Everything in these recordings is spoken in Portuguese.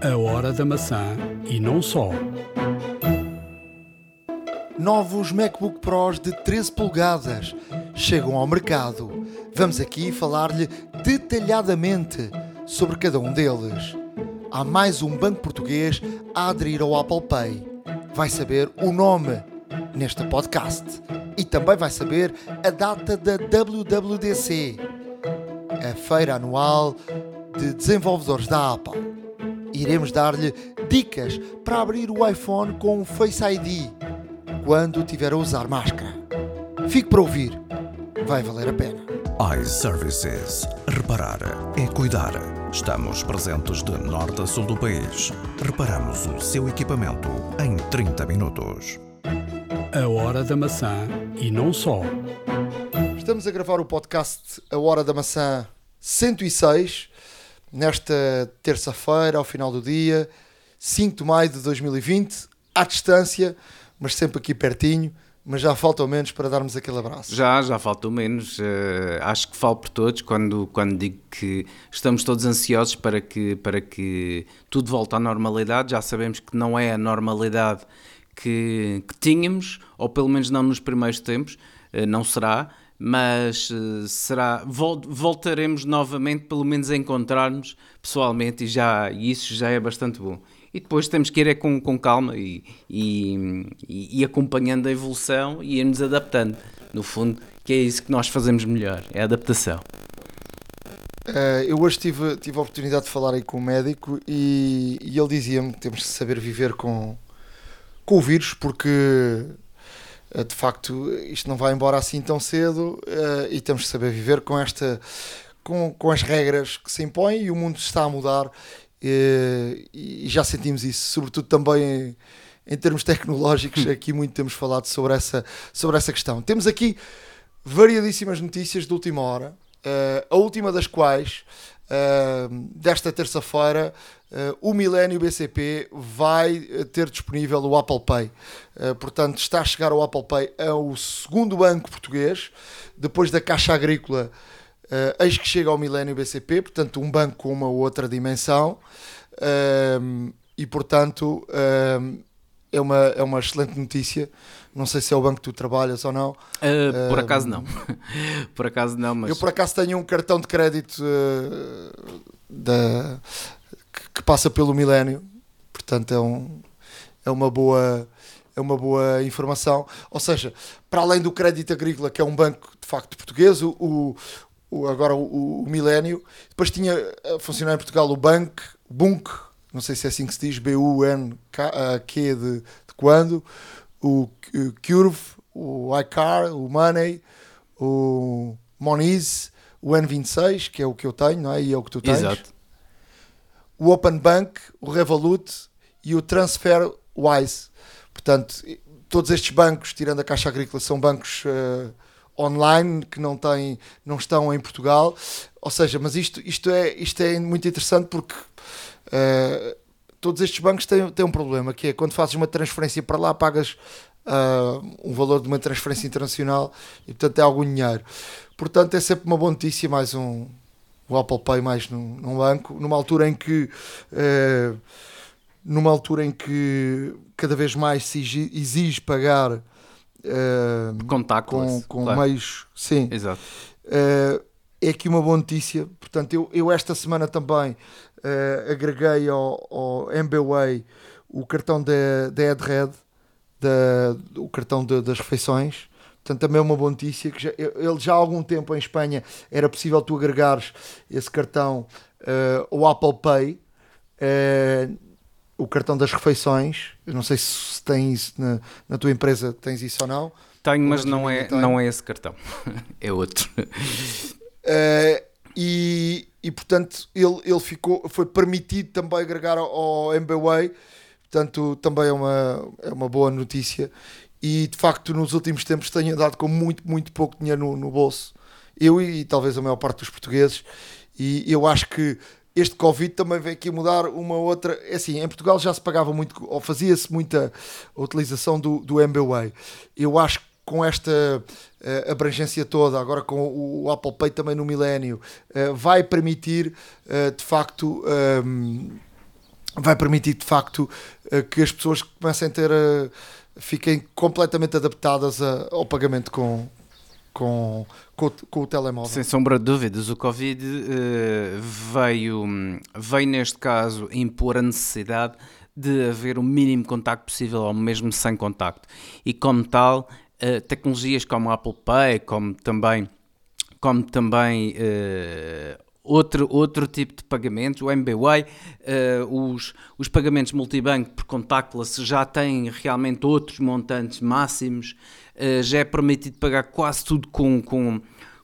A hora da maçã e não só. Novos MacBook Pros de 13 polegadas chegam ao mercado. Vamos aqui falar-lhe detalhadamente sobre cada um deles. Há mais um banco português a aderir ao Apple Pay. Vai saber o nome neste podcast e também vai saber a data da WWDC, a feira anual de desenvolvedores da Apple. Iremos dar-lhe dicas para abrir o iPhone com o Face ID quando tiver a usar máscara. Fique para ouvir, vai valer a pena. iServices. Reparar é cuidar. Estamos presentes de norte a sul do país. Reparamos o seu equipamento em 30 minutos. A hora da maçã e não só. Estamos a gravar o podcast A Hora da Maçã 106, nesta terça-feira, ao final do dia, 5 de maio de 2020, à distância, mas sempre aqui pertinho. Mas já falta ao menos para darmos aquele abraço. Já, já faltou menos. Eh, acho que falo por todos quando, quando digo que estamos todos ansiosos para que, para que tudo volte à normalidade. Já sabemos que não é a normalidade que, que tínhamos, ou pelo menos não nos primeiros tempos, eh, não será, mas eh, será vol- voltaremos novamente, pelo menos a encontrar-nos pessoalmente, e, já, e isso já é bastante bom. E depois temos que ir é com, com calma e, e, e- acompanhando a evolução e irmos adaptando. No fundo, que é isso que nós fazemos melhor, é a adaptação. Eh, eu hoje tive, tive a oportunidade de falar aí com o médico e, e ele dizia-me que temos que saber viver com, com o vírus porque de facto isto não vai embora assim tão cedo eh, e temos que saber viver com esta com, com as regras que se impõem e o mundo está a mudar eh, e já sentimos isso, sobretudo também em, em termos tecnológicos, aqui muito temos falado sobre essa, sobre essa questão. Temos aqui variadíssimas notícias de última hora, eh, a última das quais, eh, desta terça-feira, eh, o Milênio BCP vai ter disponível o Apple Pay. Portanto, está a chegar ao Apple Pay, é o segundo banco português, depois da Caixa Agrícola, eh, eis que chega ao Milênio BCP, portanto, um banco com uma outra dimensão. E, portanto, é, uma, é uma excelente notícia. Não sei se é o banco que tu trabalhas ou não. Ah, por acaso não. por acaso não, mas Eu por acaso tenho um cartão de crédito eh, da, que, que passa pelo milénio, portanto é, um, é uma boa é uma boa informação. Ou seja, para além do crédito agrícola, que é um banco de facto português, o, o- o- agora o, o Milénio, depois tinha a funcionar em Portugal o Bank, Bunk, não sei se é assim que se diz, B-U-N-Q de, de quando, o, Curve, o iCar, o Money, o Moniz, o N26, que é o que eu tenho, não é? E é o que tu tens. Exato. O Open Bank, o Revolut e o TransferWise. Portanto, todos estes bancos, tirando a Caixa Agrícola, são bancos eh, online que não, têm, não estão em Portugal. Ou seja, mas isto, isto, é, isto é muito interessante porque eh, todos estes bancos têm, têm um problema, que é quando fazes uma transferência para lá, pagas ah, um valor de uma transferência internacional e portanto é algum dinheiro. Portanto, é sempre uma boa notícia, mais um o Apple Pay mais num, num banco, numa altura em que eh, numa altura em que cada vez mais se exi- exige pagar eh, com, com claro. meios sim Exato. eh, é aqui uma boa notícia. Portanto, eu, eu esta semana também eh, agreguei ao, ao MBWay o cartão da, EdRed, da, o cartão de- das refeições. Portanto, também é uma boa notícia. Que já, ele já há algum tempo em Espanha era possível tu agregares esse cartão eh, ao Apple Pay, eh, o cartão das refeições. Eu não sei se tens na, na tua empresa, tens isso ou não. Tenho, mas não é, tenho. não é esse cartão. é outro. Uh, e, e portanto ele, ele ficou, foi permitido também agregar ao, ao MBWay, portanto também é uma, é uma boa notícia e de facto nos últimos tempos tenho andado com muito, muito pouco dinheiro no, no bolso, eu e, talvez a maior parte dos portugueses e eu acho que este Covid também veio aqui mudar uma outra. É assim, em Portugal já se pagava muito, ou fazia-se muita utilização do, do MBWay. Eu acho com esta eh, abrangência toda, agora com o, o Apple Pay também no milénio, eh, vai permitir eh, de facto ehm, vai permitir de facto que as pessoas comecem a ter fiquem completamente adaptadas a, ao pagamento com, com, com, com, o telemóvel. Sem sombra de dúvidas, o Covid uh, veio, veio, neste caso, impor a necessidade de haver o mínimo contacto possível, ou mesmo sem contacto. E como tal, uh, tecnologias como a Apple Pay, como também, como também uh, outro, outro tipo de pagamentos, o MBWay, uh, os, os pagamentos multibanco por contactless já têm realmente outros montantes máximos, já é permitido pagar quase tudo com, com,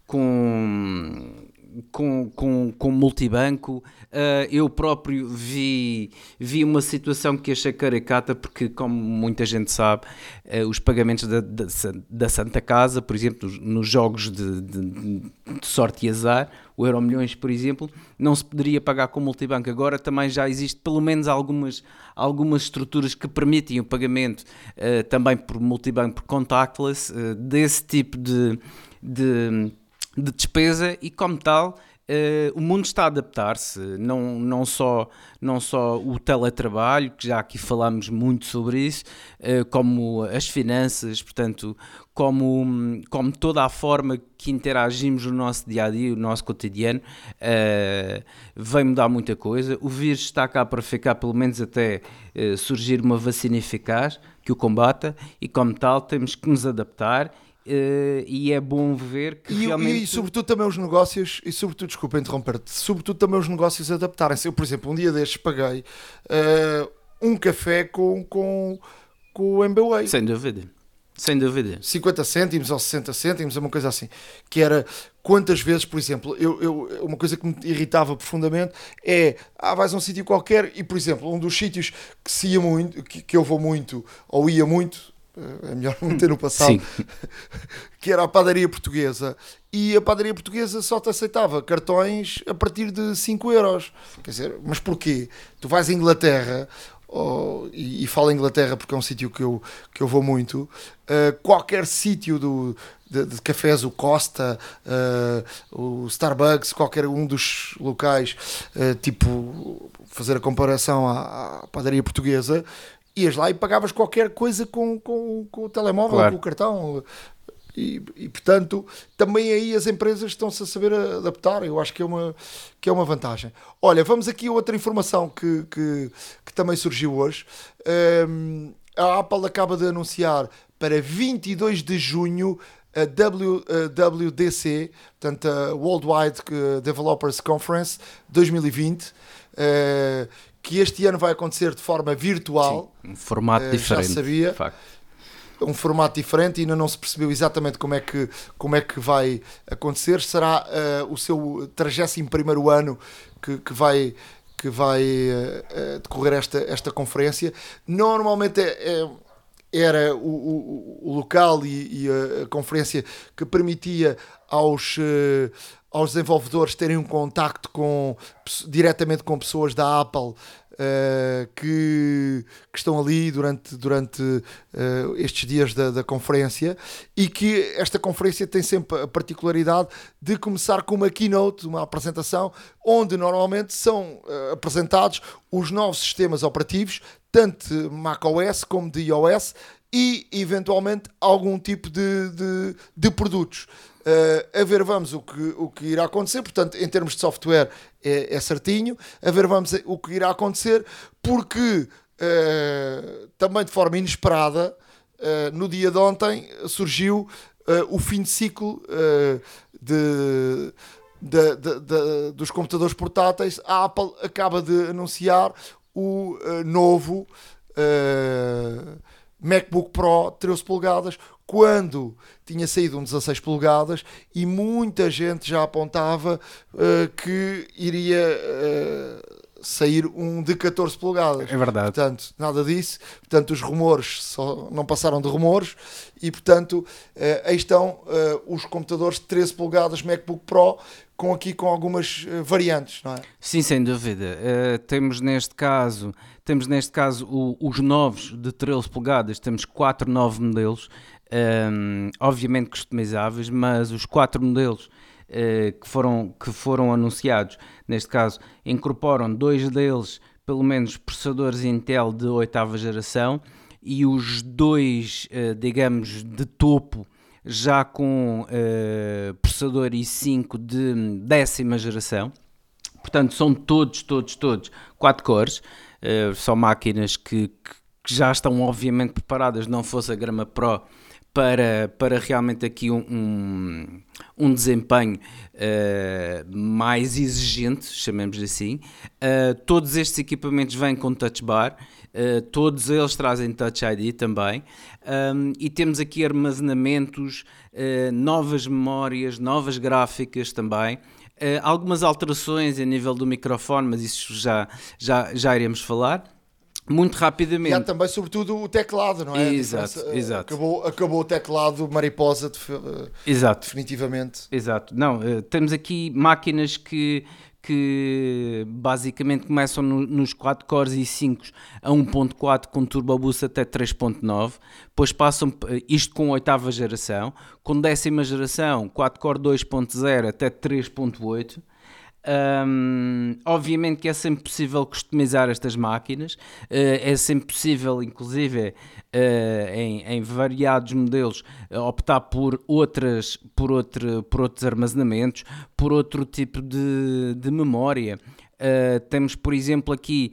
com com, com, com multibanco. Uh, eu próprio vi, vi uma situação que achei caricata, porque, como muita gente sabe, uh, os pagamentos da, da, da, Santa Casa, por exemplo, nos, nos jogos de, de, de, sorte e azar, o Euro Milhões, por exemplo, não se poderia pagar com multibanco. Agora também já existe pelo menos algumas, algumas estruturas que permitem o pagamento uh, também por multibanco, por contactless, desse tipo de, de de despesa e, como tal, Uh, o mundo está a adaptar-se, não, não, só, não só o teletrabalho, que já aqui falamos muito sobre isso, uh, como as finanças, portanto, como, como toda a forma que interagimos no nosso dia a dia, o nosso cotidiano, uh, vem mudar muita coisa. O vírus está cá para ficar, pelo menos até surgir uma vacina eficaz que o combata, e como tal, temos que nos adaptar Uh, e é bom ver que e, realmente... e sobretudo também os negócios e sobretudo, desculpa interromper-te sobretudo também os negócios adaptarem-se. Eu por exemplo um dia destes paguei uh, um café com, com, com o MBWay sem dúvida. Sem dúvida. 50 cêntimos ou 60 cêntimos uma coisa assim. Que era quantas vezes por exemplo eu, eu, uma coisa que me irritava profundamente é ah vais a um sítio qualquer e por exemplo um dos sítios que se ia muito que, que eu vou muito ou ia muito é melhor não ter no passado, que era a padaria portuguesa. E a padaria portuguesa só te aceitava cartões a partir de 5 euros. Quer dizer, mas porquê? Tu vais à Inglaterra, oh, e, e falo Inglaterra porque é um sítio que eu, que eu vou muito, uh, qualquer sítio do, de, de, cafés, o Costa, uh, o Starbucks, qualquer um dos locais, uh, tipo, fazer a comparação à, à padaria portuguesa, ias lá e pagavas qualquer coisa com, com, com o telemóvel, claro. com o cartão. E, e, portanto, também aí as empresas estão-se a saber adaptar. Eu acho que é uma, que é uma vantagem. Olha, vamos aqui a outra informação que, que, que também surgiu hoje. Um, a Apple acaba de anunciar para 22 de junho a WDC, portanto, a Worldwide Developers Conference 2020. Que este ano vai acontecer de forma virtual. Sim, um formato uh, diferente. Já sabia. Um formato diferente e ainda não se percebeu exatamente como é que, como é que vai acontecer. Será uh, o seu 31 ano que, que vai, que vai uh, decorrer esta, esta conferência. Normalmente é, é era o, o, o local e, e, a, conferência que permitia aos, aos desenvolvedores terem um contacto com, diretamente com pessoas da Apple uh, que, que, estão ali durante, durante uh, estes dias da, da, conferência e que esta conferência tem sempre a particularidade de começar com uma keynote, uma apresentação, onde normalmente são uh, apresentados os novos sistemas operativos, tanto macOS como de iOS, e eventualmente algum tipo de, de, de produtos. Uh, a ver, vamos o que, o que irá acontecer. Portanto, em termos de software, é, é certinho. A ver, vamos o que irá acontecer, porque uh, também de forma inesperada, uh, no dia de ontem, surgiu o fim de ciclo de, de, de, dos computadores portáteis. A Apple acaba de anunciar o novo. MacBook Pro 13 polegadas. Quando tinha saído um 16 polegadas e muita gente já apontava uh, que iria uh, sair um de 14 polegadas. É verdade. Portanto, nada disso. Portanto, os rumores só não passaram de rumores e, portanto, uh, aí estão os computadores de 13 polegadas MacBook Pro com aqui com algumas variantes, não é? Sim, sem dúvida. temos neste caso temos neste caso o, os novos de 13 polegadas, temos 4 novos modelos um, obviamente customizáveis, mas os quatro modelos uh, que, foram, que foram anunciados, neste caso, incorporam dois deles pelo menos processadores Intel de oitava geração e os dois, uh, digamos, de topo já com uh, processador i5 de décima geração. Portanto, são todos, todos, todos 4 cores. São máquinas que, que, já estão obviamente preparadas, não fosse a Grama Pro, para, para realmente aqui um, um, um desempenho uh, mais exigente, chamemos assim. Uh, todos estes equipamentos vêm com touch bar, uh, todos eles trazem Touch ID também, um, e temos aqui armazenamentos, novas memórias, novas gráficas também. algumas alterações a nível do microfone, mas isso já, já, já iremos falar muito rapidamente. E há também, sobretudo, o teclado, não é? Exato, exato. Acabou, acabou o teclado mariposa, exato. definitivamente. Exato. Não, uh, temos aqui máquinas que, que basicamente começam no, nos 4 cores e 5 a 1.4 com turbo boost até 3.9, depois passam isto com oitava geração, com décima geração 4 core 2.0 até 3.8 um, obviamente que é sempre possível customizar estas máquinas, uh, é sempre possível, inclusive, uh, em, em, variados modelos, uh, optar por, outras, por, outro, por outros armazenamentos, por outro tipo de, de memória. temos, por exemplo, aqui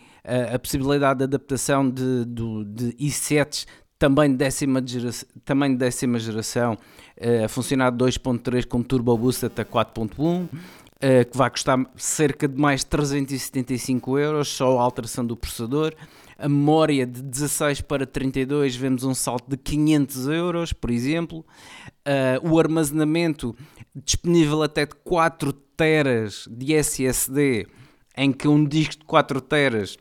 a possibilidade de adaptação de, de, de i7 também de décima, geração, também de décima geração, a funcionar 2.3 com Turbo Boost até 4.1. Uh, que vai custar cerca de mais 375 euros, só a alteração do processador. A memória de 16 para 32 vemos um salto de 500 euros, por exemplo. Uh, o armazenamento disponível até de 4 teras de SSD, em que um disco de 4 teras,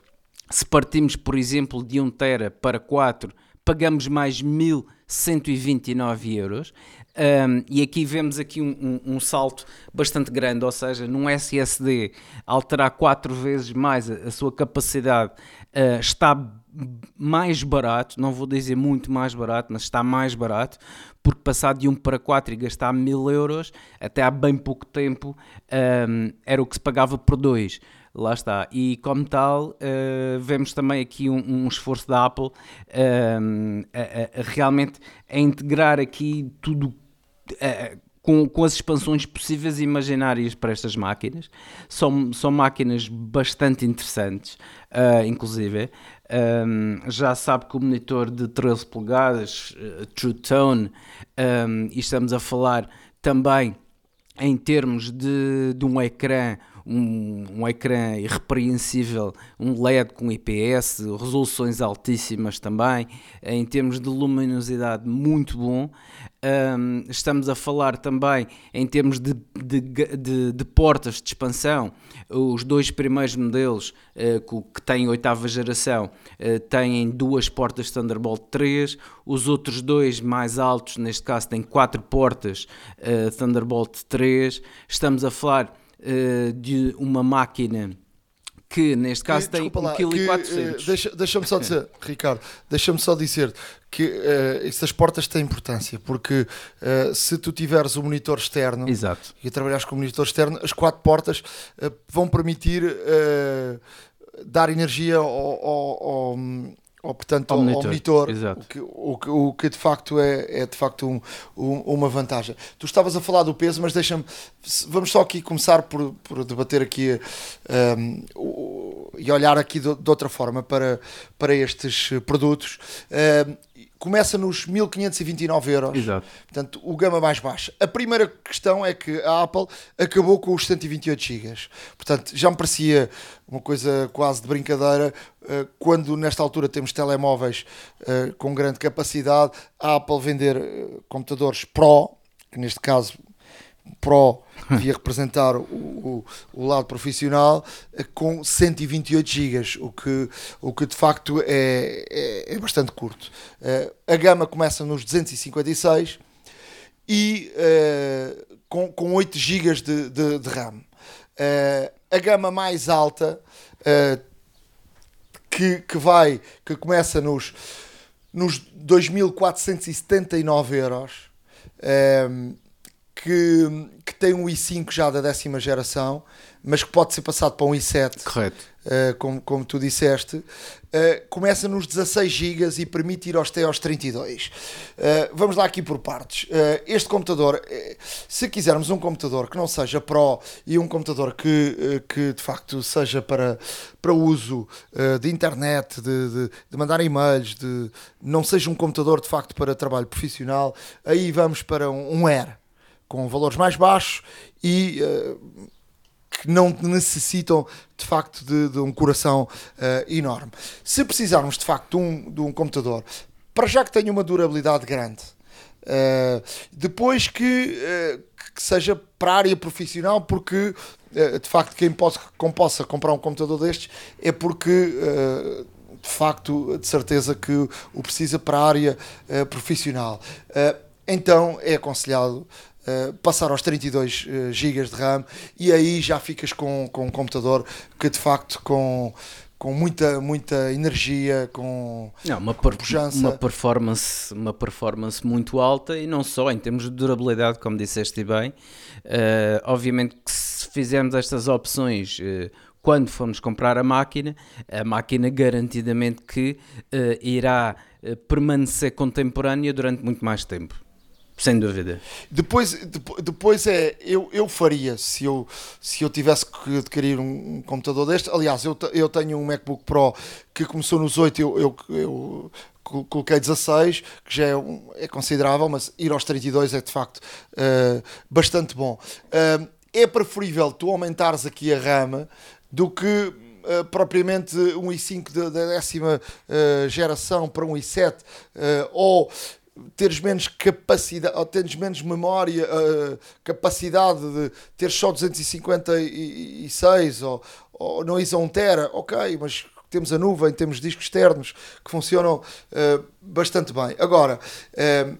se partimos, por exemplo, de 1 tera para 4, pagamos mais 1129 euros. Um, e aqui vemos aqui um, um, um, salto bastante grande, ou seja, num SSD alterar quatro vezes mais a, a sua capacidade uh, está mais barato, não vou dizer muito mais barato, mas está mais barato, porque passar de 1 para 4 e gastar 1000 euros, até há bem pouco tempo, era o que se pagava por 2 lá está. E como tal, uh, vemos também aqui um, um esforço da Apple a, a, a, realmente a integrar aqui tudo uh, com, com as expansões possíveis e imaginárias para estas máquinas. São, são máquinas bastante interessantes, inclusive. Um, já sabe que o monitor de 13 polegadas, True Tone, um, e estamos a falar também em termos de, de um ecrã um, um ecrã irrepreensível, um LED com IPS, resoluções altíssimas também, em termos de luminosidade muito bom. Um, estamos a falar também em termos de, de, de, de, portas de expansão. Os dois primeiros modelos uh, que têm oitava geração uh, têm duas portas Thunderbolt 3, os outros dois mais altos, neste caso, têm quatro portas uh, Thunderbolt 3. Estamos a falar uh, de uma máquina que neste caso tem 1,4 kg. Deixa, deixa-me só dizer, Ricardo, deixa-me só dizer que uh, essas portas têm importância, porque uh, se tu tiveres o um monitor externo Exato. e trabalhares com o monitor externo, as quatro portas uh, vão permitir dar energia ao, ao, ao ou portanto ao, monitor, ao monitor o, que, o, que, o, que, de facto é, é de facto um, um, uma vantagem. Tu estavas a falar do peso, mas deixa-me vamos só aqui começar por, por debater aqui um, e olhar aqui de, de, outra forma para, para estes produtos. Um, começa nos 1529 euros. Exato. Portanto, o gama mais baixo. A primeira questão é que a Apple acabou com os 128 GB. Portanto, já me parecia uma coisa quase de brincadeira eh, quando nesta altura temos telemóveis eh, com grande capacidade, a Apple vender eh, computadores Pro, que neste caso Pro devia representar o, o, o, lado profissional eh, com 128 GB, o que, o que de facto é, é, é bastante curto. Uh, a gama começa nos 256 e uh, com, com 8 GB de, de, de RAM. Uh, a gama mais alta que, que vai, que começa nos, nos 2.479 euros que, que tem um i5 já da décima geração, mas que pode ser passado para um i7. Correto. uh, como, como tu disseste, uh, começa nos 16 GB e permite ir até aos 32. Uh, vamos lá aqui por partes. este computador, se quisermos um computador que não seja Pro e um computador que, que de facto seja para, para uso de internet, de, de, de mandar e-mails, de, não seja um computador de facto para trabalho profissional, aí vamos para um, um Air com valores mais baixos e que não necessitam de facto de, de um coração uh, enorme. Se precisarmos de facto de um, de um computador, para já que tenha uma durabilidade grande, uh, depois que, uh, que, seja para a área profissional, porque de facto quem possa, quem possa comprar um computador destes é porque de facto, de certeza que o precisa para a área profissional. então é aconselhado eh, passar aos 32 uh, GB de RAM e aí já ficas com, com um computador que de facto com, com muita, muita energia, com, não, uma, per uma, performance, uma performance muito alta e não só em termos de durabilidade, como disseste bem. Uh, obviamente que se fizermos estas opções uh, quando formos comprar a máquina, a máquina garantidamente que uh, irá permanecer contemporânea durante muito mais tempo. Sem dúvida. Depois, depois é, eu, eu faria se eu, se eu tivesse que adquirir um, computador deste. Aliás, eu, eu tenho um MacBook Pro que começou nos 8, eu, eu, eu coloquei 16, que já é, um, é, considerável, mas ir aos 32 é de facto uh, bastante bom. Uh, é preferível tu aumentares aqui a RAM do que uh, propriamente um i5 da décima geração para um i7 ou teres menos capacidade, ou teres menos memória, uh, capacidade de ter só 256 ou, ou não is a 1 tera, ok, mas temos a nuvem, temos discos externos que funcionam uh, bastante bem. Agora, uh,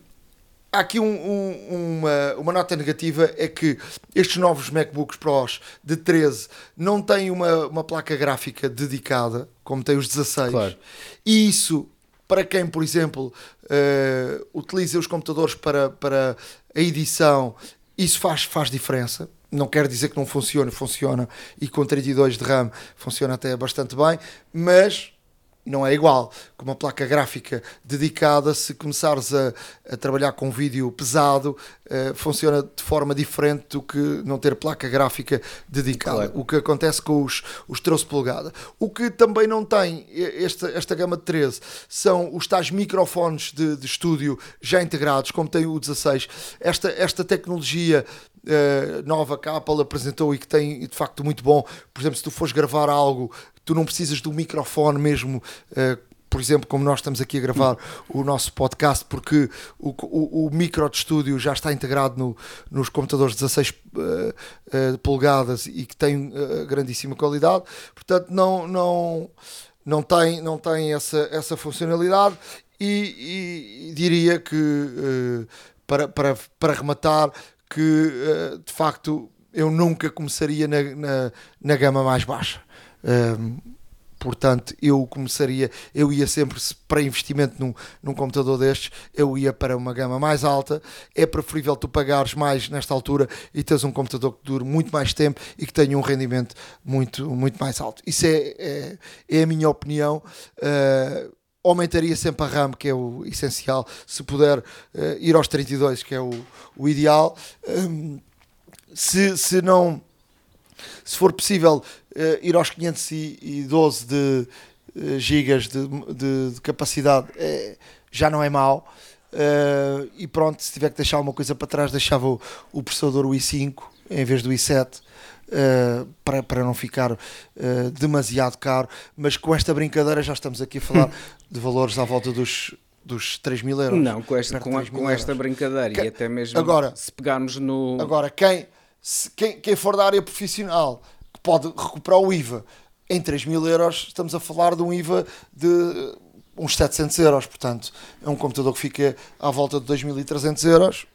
há aqui um, um, uma, uma nota negativa, é que estes novos MacBooks Pros de 13 não têm uma, uma placa gráfica dedicada, como tem os 16, claro. e isso para quem, por exemplo, uh, utiliza os computadores para, para a edição, isso faz, faz diferença. Não quer dizer que não funcione, funciona e com 32 de RAM funciona até bastante bem, mas não é igual com uma placa gráfica dedicada. Se começares a, a trabalhar com vídeo pesado, funciona de forma diferente do que não ter placa gráfica dedicada. Claro. O que acontece com os, os 13 polegadas. O que também não tem esta, esta gama de 13 são os tais microfones de, de estúdio já integrados, como tem o 16. Esta, esta tecnologia Uh, nova que a Apple apresentou e que tem de facto muito bom. Por exemplo, se tu fores gravar algo tu não precisas do microfone mesmo. Uh, por exemplo, como nós estamos aqui a gravar o nosso podcast, porque o, o, o micro de estúdio já está integrado no, nos computadores 16 uh, uh, polegadas e que tem uh, grandíssima qualidade, portanto, não, não, não tem, não tem essa, essa funcionalidade. E, e, diria que, uh, para, para, para rematar, que uh, de facto eu nunca começaria na, na, na gama mais baixa. Um, portanto, eu começaria, eu ia sempre para investimento num, num computador destes, eu ia para uma gama mais alta. É preferível tu pagares mais nesta altura e teres um computador que dure muito mais tempo e que tenha um rendimento muito, muito mais alto. Isso é, é, é a minha opinião. Uh, aumentaria sempre a RAM, que é o essencial, se puder uh, ir aos 32, que é o, o ideal. Um, se, se não se for possível ir aos 512 de, uh, gigas de, de, de capacidade, é, já não é mau. Uh, e pronto, se tiver que deixar uma coisa para trás, deixava o, o processador i5 em vez do i7. Uh, para, para não ficar uh, demasiado caro, mas com esta brincadeira já estamos aqui a falar de valores à volta dos, dos 3 mil euros. Não, com esta, com, com esta brincadeira que, e até mesmo agora, se pegarmos no. Agora, quem, se, quem, quem for da área profissional pode recuperar o IVA em 3 mil euros, estamos a falar de um IVA de uns 700 euros. Portanto, é um computador que fica à volta de 2.300 euros.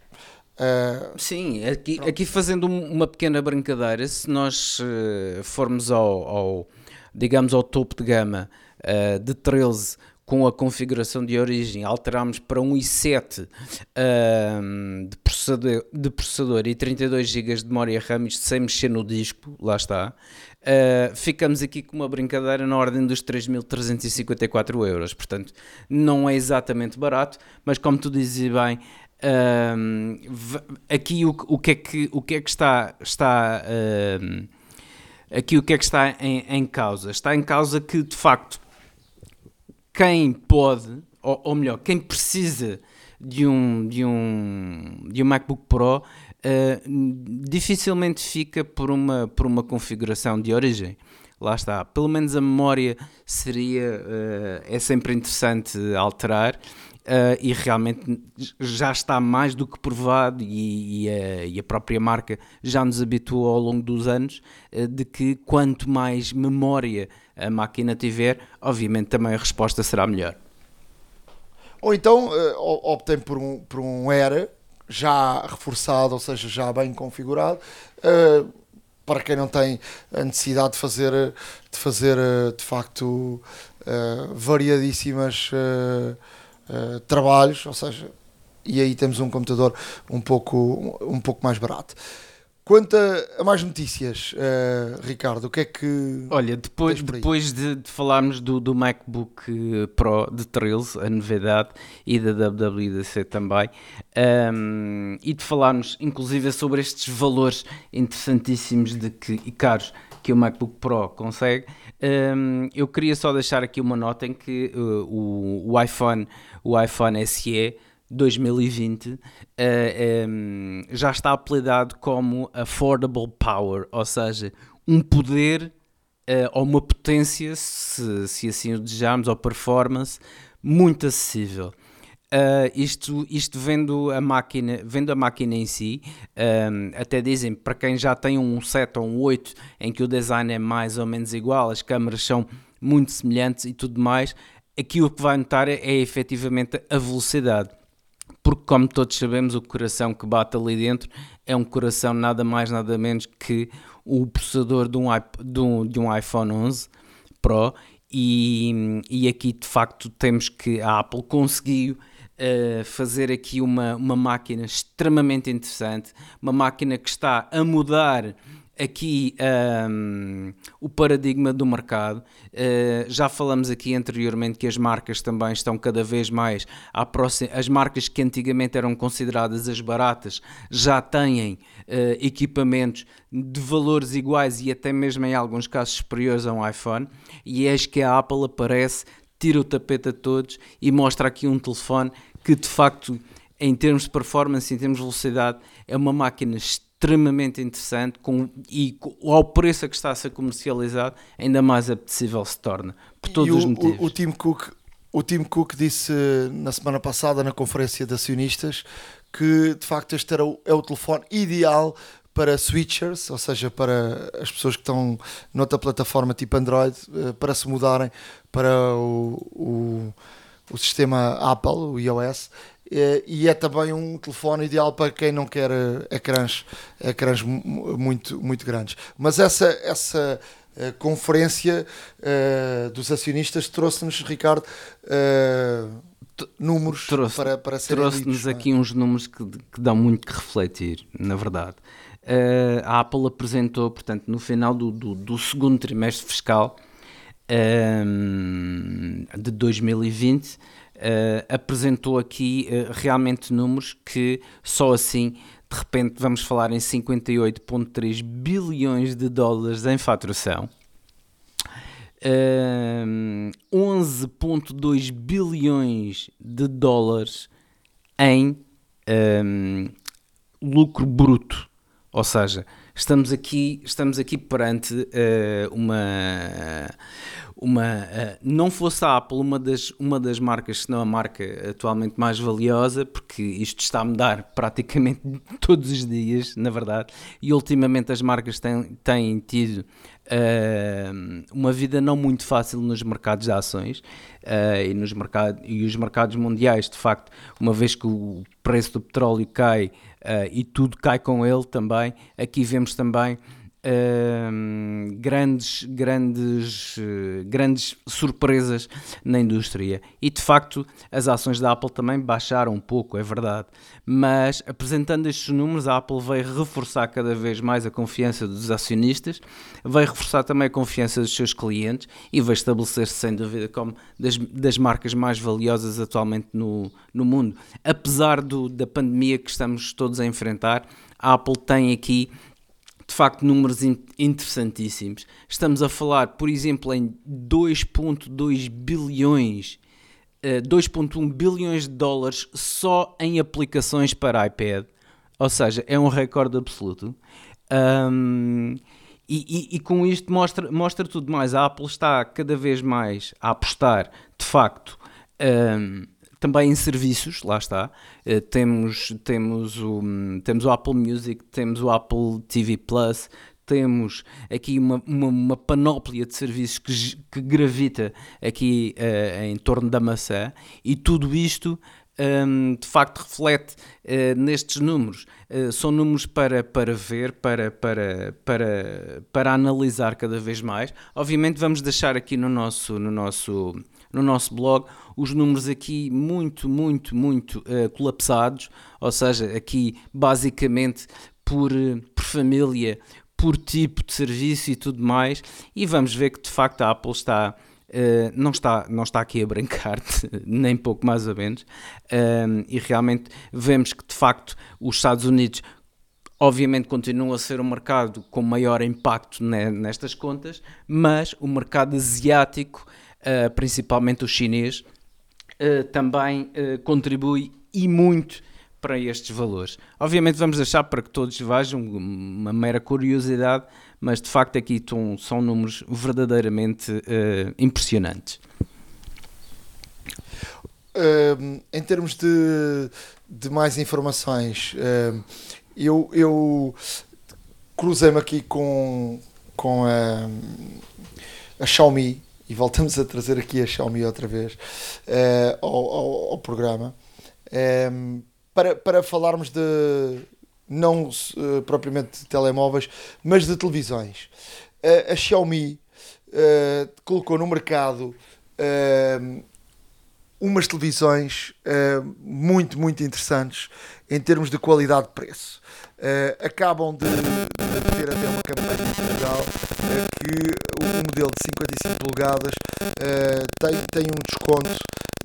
Uh, Sim, aqui, aqui fazendo uma pequena brincadeira, se nós uh, formos ao, ao, digamos, ao topo de gama uh, de 13 com a configuração de origem, alterámos para um i7 uh, de, processador, de processador e 32 GB de memória RAM, sem mexer no disco, lá está, uh, ficamos aqui com uma brincadeira na ordem dos 3.354 euros. Portanto, não é exatamente barato, mas como tu dizes bem, aqui o, o, que é que, o que é que está... está aqui o que é que está em, em causa? Está em causa que, de facto, quem pode, ou, ou, melhor, quem precisa de um, de um, de um MacBook Pro, uh, dificilmente fica por uma, por uma configuração de origem. Lá está. Pelo menos a memória seria, uh, é sempre interessante alterar. Uh, e realmente já está mais do que provado e, e, a, e, a, própria marca já nos habituou ao longo dos anos uh, de que quanto mais memória a máquina tiver, obviamente também a resposta será melhor. Ou então uh, optem por um, por um Era já reforçado, ou seja, já bem configurado, uh, para quem não tem a necessidade de fazer, de, fazer uh, de facto uh, variadíssimas trabalhos, ou seja, e aí temos um computador um pouco, um pouco mais barato. Quanto a, a mais notícias, uh, Ricardo, o que é que. Olha, depois, depois de, de, falarmos do, do MacBook eh, Pro de Trails, a novidade, e da WWDC também, um, ehm, e de falarmos inclusive sobre estes valores interessantíssimos de que, e caros que o MacBook Pro consegue, um, ehm, eu queria só deixar aqui uma nota em que uh, o, o, iPhone, o iPhone SE 2020 uh, um, já está apelidado como Affordable Power, ou seja, um poder uh, ou uma potência, se, se assim o desejarmos, ou performance muito acessível. Uh, isto, isto vendo a máquina, vendo a máquina em si, um, até dizem para quem já tem um 7 ou um 8 em que o design é mais ou menos igual, as câmaras são muito semelhantes e tudo mais, aqui o que vai notar é, é efetivamente a velocidade porque, como todos sabemos, o coração que bate ali dentro é um coração nada mais, nada menos que o processador de um, de um, de um iPhone 11 Pro. E, e aqui de facto temos que a Apple conseguiu uh, fazer aqui uma, uma máquina extremamente interessante, uma máquina que está a mudar aqui um, o paradigma do mercado. Uh, já falamos aqui anteriormente que as marcas também estão cada vez mais à próxima. As marcas que antigamente eram consideradas as baratas já têm uh, equipamentos de valores iguais e até mesmo em alguns casos superiores a um iPhone. E eis que a Apple aparece, tira o tapete a todos e mostra aqui um telefone que de facto, em termos de performance, em termos de velocidade, é uma máquina extremamente interessante com, e ao preço a que está a ser comercializado, ainda mais apetecível se torna, por todos o, os motivos. O, o, Tim Cook, o Tim Cook disse na semana passada na conferência de acionistas que de facto este era o, é o telefone ideal para switchers, ou seja, para as pessoas que estão noutra plataforma tipo Android, eh, para se mudarem para o, o, o sistema Apple, o iOS, e é também um telefone ideal para quem não quer eh, ecrãs, ecrãs muito, muito grandes. Mas essa, essa uh, conferência uh, dos acionistas trouxe-nos, Ricardo, números trouxe, para, para serem Trouxe-nos é? aqui uns números que, que dão muito que refletir, na verdade. a Apple apresentou, portanto, no final do, do, do segundo trimestre fiscal de 2020 uh, apresentou aqui uh, realmente números que só assim de repente vamos falar em 58,3 bilhões de dólares em faturação. Uh, eh, 11,2 bilhões de dólares em lucro bruto, ou seja, estamos aqui, estamos aqui perante uh, uma uma uh, não fosse a Apple uma das, uma das marcas, se não a marca atualmente mais valiosa, porque isto está a mudar praticamente todos os dias, na verdade, e ultimamente as marcas têm, têm tido uh, uma vida não muito fácil nos mercados de ações uh, e, nos mercado, e os mercados mundiais, de facto, uma vez que o preço do petróleo cai e tudo cai com ele também, aqui vemos também uh, grandes, grandes, uh, grandes surpresas na indústria. E de facto, as ações da Apple também baixaram um pouco, é verdade. Mas apresentando estes números, a Apple veio reforçar cada vez mais a confiança dos acionistas, veio reforçar também a confiança dos seus clientes e vai estabelecer-se, sem dúvida, como das, das marcas mais valiosas atualmente no, no mundo. Apesar do, da pandemia que estamos todos a enfrentar, a Apple tem aqui de facto números interessantíssimos. Estamos a falar, por exemplo, em 2.2 bilhões, 2.1 eh, bilhões de dólares só em aplicações para iPad. Ou seja, é um recorde absoluto. Um, e, e, e, com isto mostra, mostra tudo mais. A Apple está cada vez mais a apostar, de facto, um, também em serviços, lá está. Uh, temos, temos, o, temos o Apple Music, temos o Apple TV Plus, temos aqui uma, uma, uma panóplia de serviços que, que gravita aqui uh, em torno da maçã e tudo isto um, de facto reflete uh, nestes números. Uh, são números para, para ver, para, para, para, para analisar cada vez mais. Obviamente vamos deixar aqui no nosso, no nosso, no nosso blog os números aqui muito, muito, muito uh, colapsados, ou seja, aqui basicamente por, por família, por tipo de serviço e tudo mais, e vamos ver que de facto a Apple está. Uh, não, está, não está aqui a brincar, nem pouco mais ou menos, uh, e realmente vemos que de facto os Estados Unidos obviamente continua a ser um mercado com maior impacto nestas contas, mas o mercado asiático, uh, principalmente o chinês, uh, também uh, contribui e muito para estes valores. Obviamente vamos deixar para que todos vejam uma mera curiosidade, mas de facto aqui são números verdadeiramente impressionantes. Uh, em termos de, de mais informações, uh, eu, eu cruzei-me aqui com, com a, a Xiaomi e voltamos a trazer aqui a Xiaomi outra vez uh, ao, ao, ao, programa um, para, para falarmos de não uh, propriamente de telemóveis, mas de televisões. Uh, a Xiaomi colocou no mercado umas televisões muito, muito interessantes em termos de qualidade de preço. Acabam de, de ter até uma campanha em Portugal que o modelo de 55 polegadas uh, tem, tem um desconto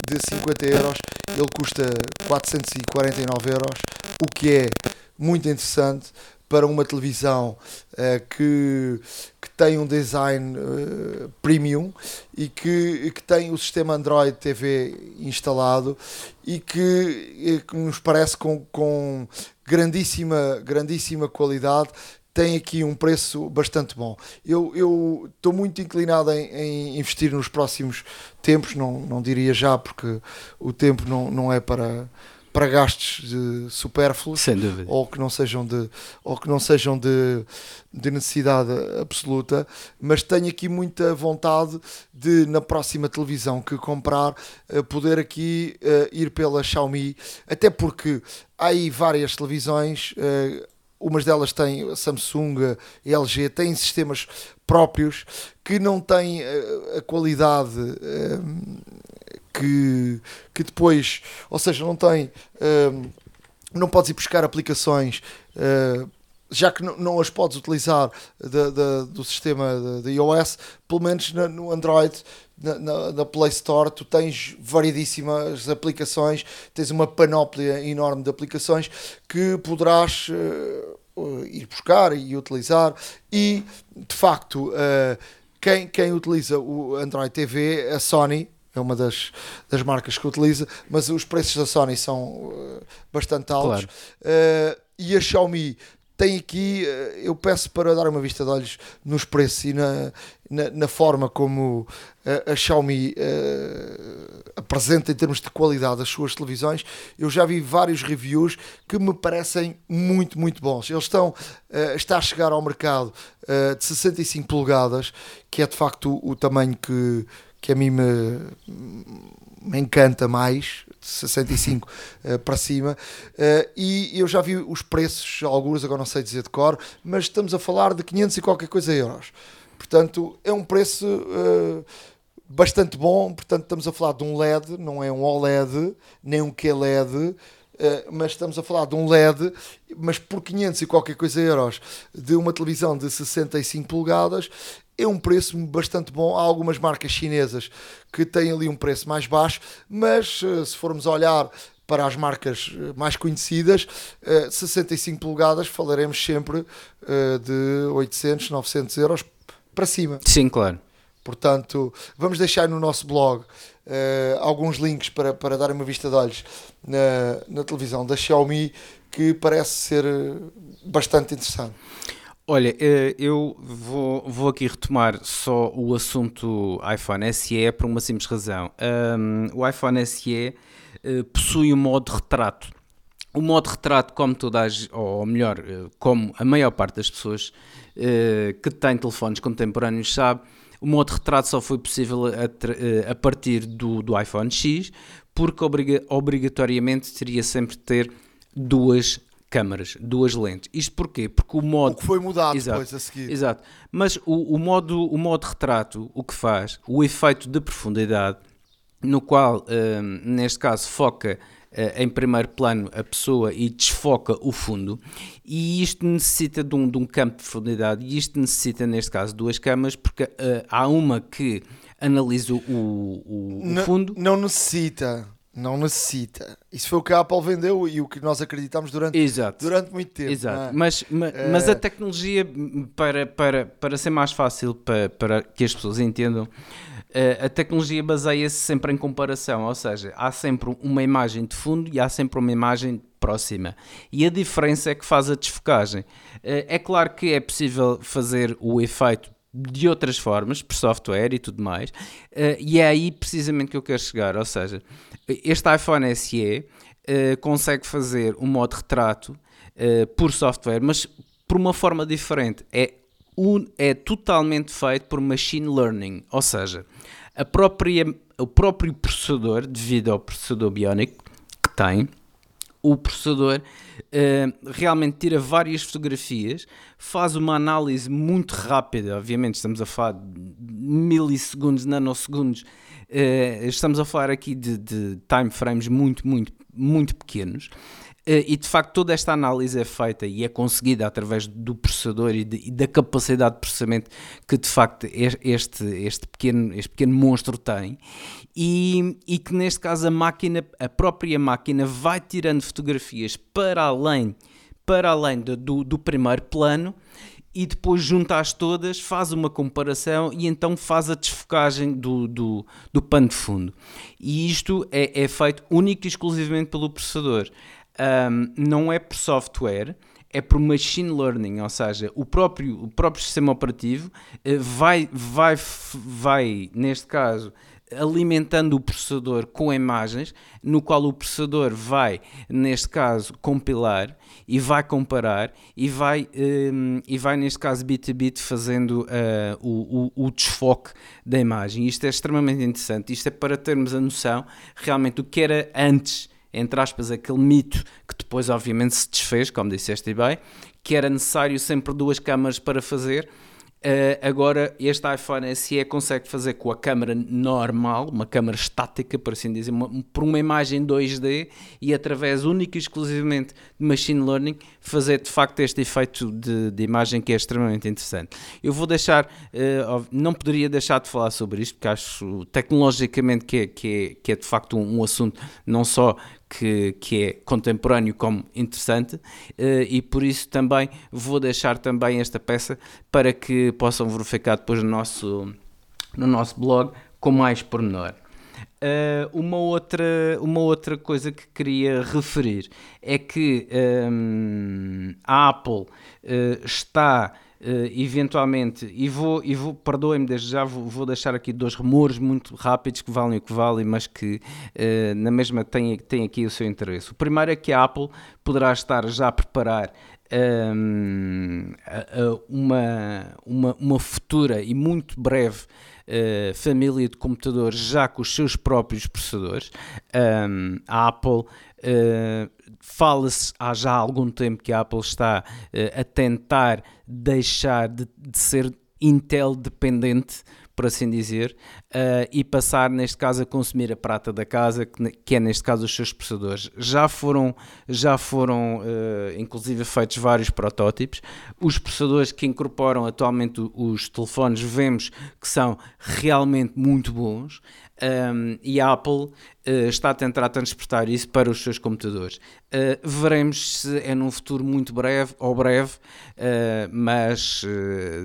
de 50 euros, ele custa 449 euros, o que é muito interessante para uma televisão uh, que, que tem um design uh, premium e que, que tem o sistema Android TV instalado e que, que nos parece com, com grandíssima, grandíssima qualidade tem aqui um preço bastante bom. Eu estou muito inclinado em, em, investir nos próximos tempos, não, não diria já, porque o tempo não, não é para, para gastos supérfluos ou que não sejam de ou que não sejam de, de necessidade absoluta mas tenho aqui muita vontade de na próxima televisão que comprar eh, poder aqui uh, ir pela Xiaomi até porque há aí várias televisões uh, umas delas têm Samsung, LG, têm sistemas próprios que não têm a, eh, qualidade eh, que, que depois, ou seja, não tem, um, não podes ir buscar aplicações. Uh, já que não, as podes utilizar de, de, do sistema de, iOS, pelo menos no Android, na, na, na, Play Store, tu tens variedíssimas aplicações, tens uma panóplia enorme de aplicações que poderás uh, ir buscar e utilizar. E de facto, uh, quem, quem utiliza o Android TV, a Sony, é uma das, das marcas que utiliza, mas os preços da Sony são uh, bastante altos. Claro. e a Xiaomi tem aqui, eh, eu peço para dar uma vista de olhos nos preços e na, na, na forma como a, eh, a Xiaomi uh, apresenta em termos de qualidade as suas televisões. Eu já vi vários reviews que me parecem muito, muito bons. Eles estão, uh, está a chegar ao mercado uh, de 65 polegadas, que é de facto o, o tamanho que, que a mim me me encanta mais, de 65 uh, para cima, uh, e eu já vi os preços, alguns agora não sei dizer de cor, mas estamos a falar de 500 e qualquer coisa euros. Portanto, é um preço uh, bastante bom. Portanto, estamos a falar de um LED, não é um OLED, nem um QLED, Uh, mas estamos a falar de um LED, mas por 500 e qualquer coisa euros, de uma televisão de 65 polegadas, é um preço bastante bom. Há algumas marcas chinesas que têm ali um preço mais baixo, mas uh, se formos olhar para as marcas eh, mais conhecidas, 65 polegadas, falaremos sempre de 800, 900 euros para cima. Sim, claro. Portanto, vamos deixar no nosso blog uh, alguns links para, para dar uma vista de olhos na, na televisão da Xiaomi que parece ser eh, bastante interessante. Olha, eh, eu vou, vou aqui retomar só o assunto iPhone SE por uma simples razão. Um, o iPhone SE uh, possui um modo retrato. O modo retrato, como todas, ou melhor, como a maior parte das pessoas que têm telefones contemporâneos sabe, o modo retrato só foi possível a, eh, a partir do, do, iPhone X, porque obriga, obrigatoriamente teria sempre de ter duas câmaras, duas lentes. Isto porquê? Porque o modo... O que foi mudado exato, depois a seguir. Exato. Mas o, o, modo, o modo retrato, o que faz, o efeito de profundidade, no qual, eh, neste caso, foca uh, em primeiro plano a pessoa e desfoca o fundo. E isto necessita de um, de um campo de profundidade, e isto necessita, neste caso, duas camas, porque uh, há uma que analisa o, o, o fundo. Não necessita. Não necessita. Isso foi o que a Apple vendeu e o que nós acreditamos durante, Exato. durante muito tempo. Exato. É? Mas, mas, é... mas, a tecnologia, para, para, para ser mais fácil para, para que as pessoas entendam, a tecnologia baseia-se sempre em comparação, ou seja, há sempre uma imagem de fundo e há sempre uma imagem próxima. E a diferença é que faz a desfocagem. É claro que é possível fazer o efeito de outras formas, por software e tudo mais, e é aí precisamente que eu quero chegar. Ou seja, este iPhone SE consegue fazer um modo retrato por software, mas por uma forma diferente. É é totalmente feito por machine learning, ou seja, a própria, o próprio processador, devido ao processador biónico que tem, o processador uh, realmente tira várias fotografias, faz uma análise muito rápida, obviamente estamos a falar de milissegundos, nanosegundos, uh, estamos a falar aqui de, de time frames muito, muito, muito pequenos, e de facto toda esta análise é feita e é conseguida através do processador e, de, e, da capacidade de processamento que de facto este, este, pequeno, este pequeno monstro tem e, e que neste caso a máquina, a própria máquina vai tirando fotografias para além, para além do, do, do primeiro plano e depois junta-as todas, faz uma comparação e então faz a desfocagem do, do, do pano de fundo. E isto é, é feito único e exclusivamente pelo processador um, não é por software, é por machine learning, ou seja, o próprio, o próprio sistema operativo uh, vai, vai, vai, neste caso, alimentando o processador com imagens, no qual o processador vai, neste caso, compilar e vai comparar e vai, um, e vai neste caso, bit a bit, fazendo uh, o, o, o, desfoque da imagem. Isto é extremamente interessante. Isto é para termos a noção realmente do que era antes entre aspas, aquele mito que depois obviamente se desfez, como disseste bem, que era necessário sempre duas câmaras para fazer. Uh, agora, este iPhone SE consegue fazer com a câmera normal, uma câmera estática, por assim dizer, uma, por uma imagem 2D e através única e exclusivamente de machine learning, fazer de facto este efeito de, de imagem que é extremamente interessante. Eu vou deixar, uh, não poderia deixar de falar sobre isto, porque acho tecnologicamente que é, que é, que é de facto um, um assunto não só que, que é contemporâneo como interessante uh, e por isso também vou deixar também esta peça para que possam verificar depois no nosso, no nosso blog com mais pormenor. Uh, uma, outra, uma outra coisa que queria referir é que um, ehm, a Apple uh, está uh, eventualmente, e vou, e vou perdoem-me desde já, vou, vou, deixar aqui dois rumores muito rápidos que valem o que valem, mas que uh, na mesma têm, têm aqui o seu interesse. O primeiro é que a Apple poderá estar já a preparar um, uma, uma, uma futura e muito breve uh, família de computadores já com os seus próprios processadores. Um, a Apple uh, fala-se há já algum tempo que a Apple está uh, a tentar deixar de, de ser Intel dependente por assim dizer, uh, e passar, neste caso, a consumir a prata da casa, que, é, neste caso, os seus processadores. Já foram, já foram uh, inclusive, feitos vários protótipos. Os processadores que incorporam atualmente os telefones, vemos que são realmente muito bons um, e a Apple uh, está a tentar transportar isso para os seus computadores. Uh, veremos se é num futuro muito breve ou breve, uh, mas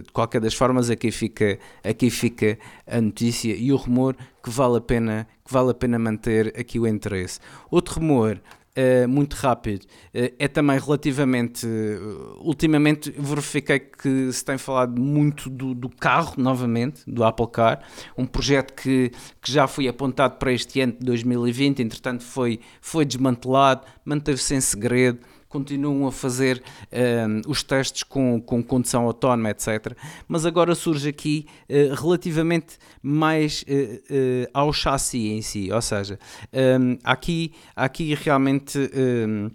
de qualquer das formas aqui fica, aqui fica a notícia e o rumor que vale a pena, que vale a pena manter aqui o interesse. Outro rumor Uh, muito rápido. Uh, é também relativamente. Uh, ultimamente verifiquei que se tem falado muito do, do, carro, novamente, do Apple Car, um projeto que, que já foi apontado para este ano de 2020, entretanto foi, foi desmantelado, manteve-se em segredo continuam a fazer um, os testes com, com condução autónoma, etc. Mas agora surge aqui uh, relativamente mais uh, uh, ao chassi em si, ou seja, um, aqui, aqui realmente. Um,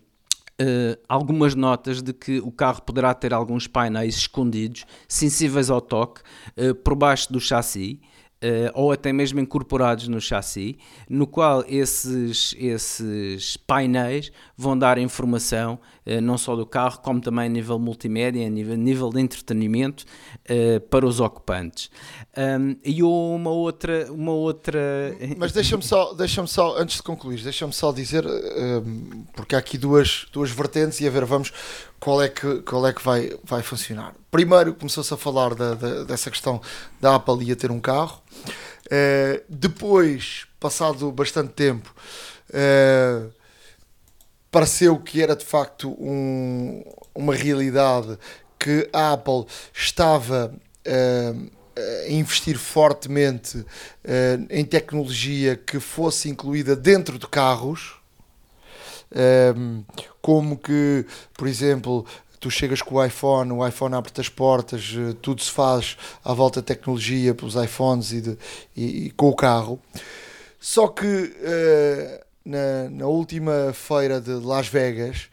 Uh, algumas notas de que o carro poderá ter alguns painéis escondidos, sensíveis ao toque, uh, por baixo do chassi, Uh, ou até mesmo incorporados no chassi, no qual esses, esses painéis vão dar informação não só do carro, como também a nível multimédia, a nível, nível de entretenimento uh, para os ocupantes. Um, e uma outra, uma outra. Mas deixa-me só, deixa só, antes de concluir, deixa-me só dizer, porque há aqui duas, duas vertentes e a ver, vamos qual é que, qual é que vai, vai funcionar. Primeiro começou-se a falar da, da, dessa questão da Apple ia ter um carro. Uh, depois, passado bastante tempo, uh, pareceu que era de facto um, uma realidade que a Apple estava uh, a investir fortemente em tecnologia que fosse incluída dentro de carros um, como que, por exemplo, tu chegas com o iPhone, o iPhone abre-te as portas, eh, tudo se faz à volta da tecnologia pelos iPhones e, de, e, e com o carro. Só que uh, na, na, última feira de Las Vegas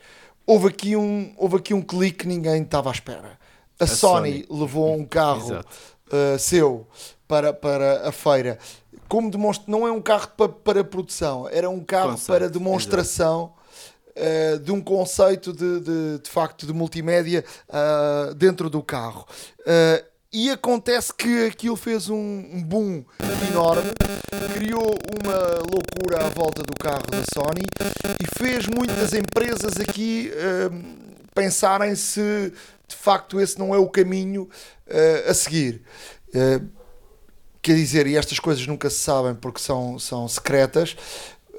houve aqui um, houve aqui um clique que ninguém estava à espera. A, a Sony, Sony, levou um carro uh, seu para, para a feira. Como demonstra, não é um carro para, para produção, era um carro Conceito, para demonstração. Uh, de um conceito de, de, de, facto de multimédia uh, dentro do carro. Uh, e acontece que aquilo fez um, boom enorme, criou uma loucura à volta do carro da Sony e fez muitas empresas aqui pensarem se de facto esse não é o caminho a seguir. quer dizer, e estas coisas nunca se sabem porque são, são secretas,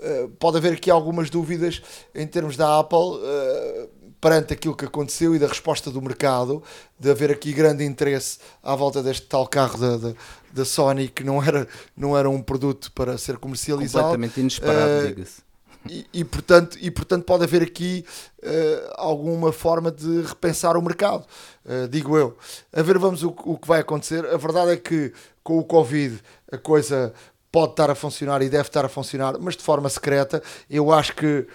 eh, pode haver aqui algumas dúvidas em termos da Apple uh, perante aquilo que aconteceu e da resposta do mercado, de haver aqui grande interesse à volta deste tal carro da, da, da Sony que não era, não era um produto para ser comercializado. Completamente inesperado, uh, diga-se. E, e, portanto, e portanto pode haver aqui uh, alguma forma de repensar o mercado, uh, digo eu. A ver, vamos o, o que vai acontecer. A verdade é que com o Covid a coisa pode estar a funcionar e deve estar a funcionar, mas de forma secreta. Eu acho que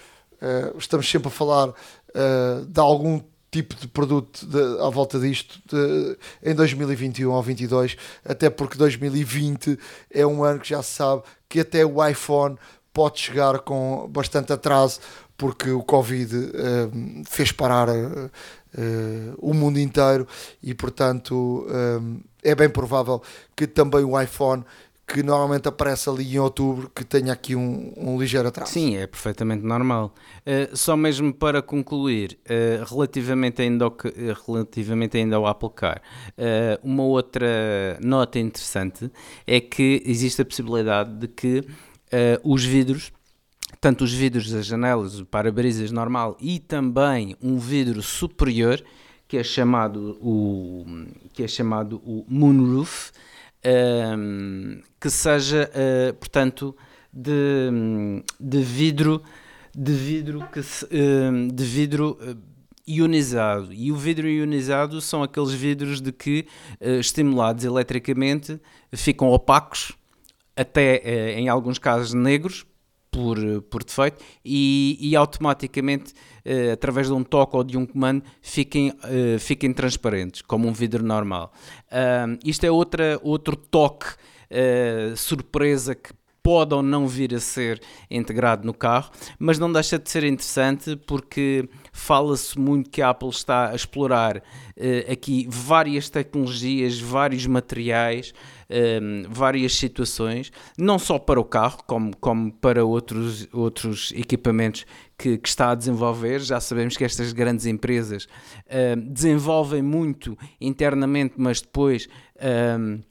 uh, estamos sempre a falar uh, de algum tipo de produto de, à volta disto de, em 2021 ou 2022, até porque 2020 é um ano que já se sabe que até o iPhone pode chegar com bastante atraso, porque o Covid uh, fez parar uh, uh, o mundo inteiro e, portanto, é bem provável que também o iPhone que normalmente aparece ali em outubro, que tenha aqui um, um ligeiro atraso. Sim, é perfeitamente normal. Uh, só mesmo para concluir, uh, relativamente, ainda ao, uh, relativamente ainda ao Apple Car, uma outra nota interessante é que existe a possibilidade de que os vidros tanto os vidros das janelas, o para-brisas normal e também um vidro superior que é chamado o que é chamado o moonroof um, que seja, uh, portanto, de, de vidro, de vidro que se, uh, de vidro uh, ionizado. E o vidro ionizado são aqueles vidros de que, uh, estimulados eletricamente, ficam opacos, até uh, em alguns casos negros, por, por defeito, e, e automaticamente, uh, através de um toque ou de um comando, fiquem, fiquem transparentes, como um vidro normal. isto é outra, outro toque. surpresa que pode ou não vir a ser integrado no carro, mas não deixa de ser interessante porque fala-se muito que a Apple está a explorar aqui várias tecnologias, vários materiais, um, várias situações, não só para o carro, como, como para outros, outros equipamentos que, que está a desenvolver. Já sabemos que estas grandes empresas uh, desenvolvem muito internamente, mas depois. Um,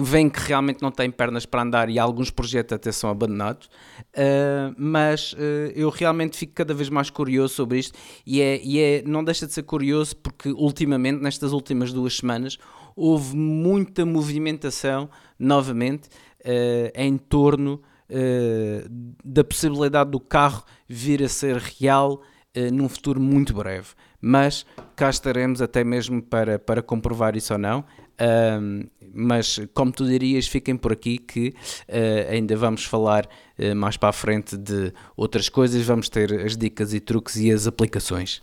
veem que realmente não têm pernas para andar e alguns projetos até são abandonados, uh, mas uh, eu realmente fico cada vez mais curioso sobre isto e, é, e é, não deixa de ser curioso porque ultimamente, nestas últimas duas semanas, houve muita movimentação novamente uh, em torno da possibilidade do carro vir a ser real num futuro muito breve. Mas cá estaremos até mesmo para, para comprovar isso ou não. Mas como tu dirias, fiquem por aqui que uh, ainda vamos falar uh, mais para a frente de outras coisas, vamos ter as dicas e truques e as aplicações.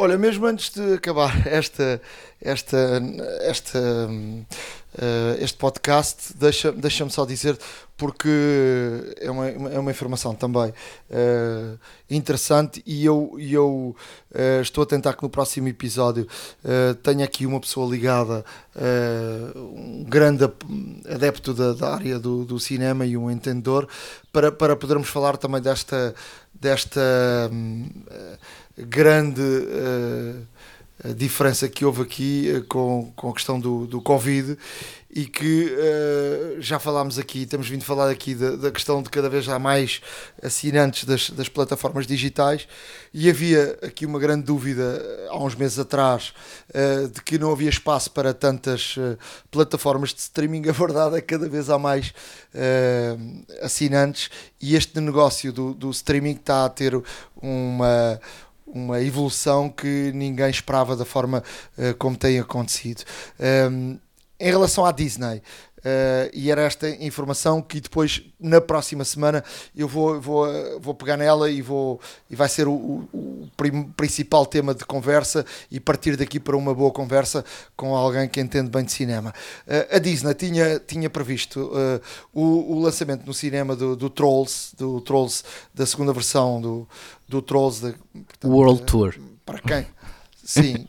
Olha, mesmo antes de acabar esta, esta, esta, uh, este podcast, deixa-me deixa só dizer, porque é uma, é uma informação também uh, interessante e eu, eu uh, estou a tentar que no próximo episódio tenha aqui uma pessoa ligada, um grande adepto da, da área do, do, cinema e um entendedor, para, para podermos falar também desta, desta um, grande uh, diferença que houve aqui uh, com, com a questão do, do Covid e que uh, já falámos aqui, temos vindo falar aqui da, da, questão de cada vez há mais assinantes das, das plataformas digitais e havia aqui uma grande dúvida há uns meses atrás uh, de que não havia espaço para tantas uh, plataformas de streaming. A verdade é que cada vez há mais assinantes e este negócio do, do streaming está a ter uma uma evolução que ninguém esperava da forma uh, como tem acontecido. Um, em relação à Disney, Uh, e era esta informação que depois na próxima semana eu vou, vou, vou pegar nela e, vou, e vai ser o, o, o principal tema de conversa e partir daqui para uma boa conversa com alguém que entende bem de cinema. Uh, a Disney tinha, tinha previsto uh, o, o, lançamento no cinema do, do, Trolls, do Trolls da segunda versão do, do Trolls de, portanto, World Tour. Para quem? Sim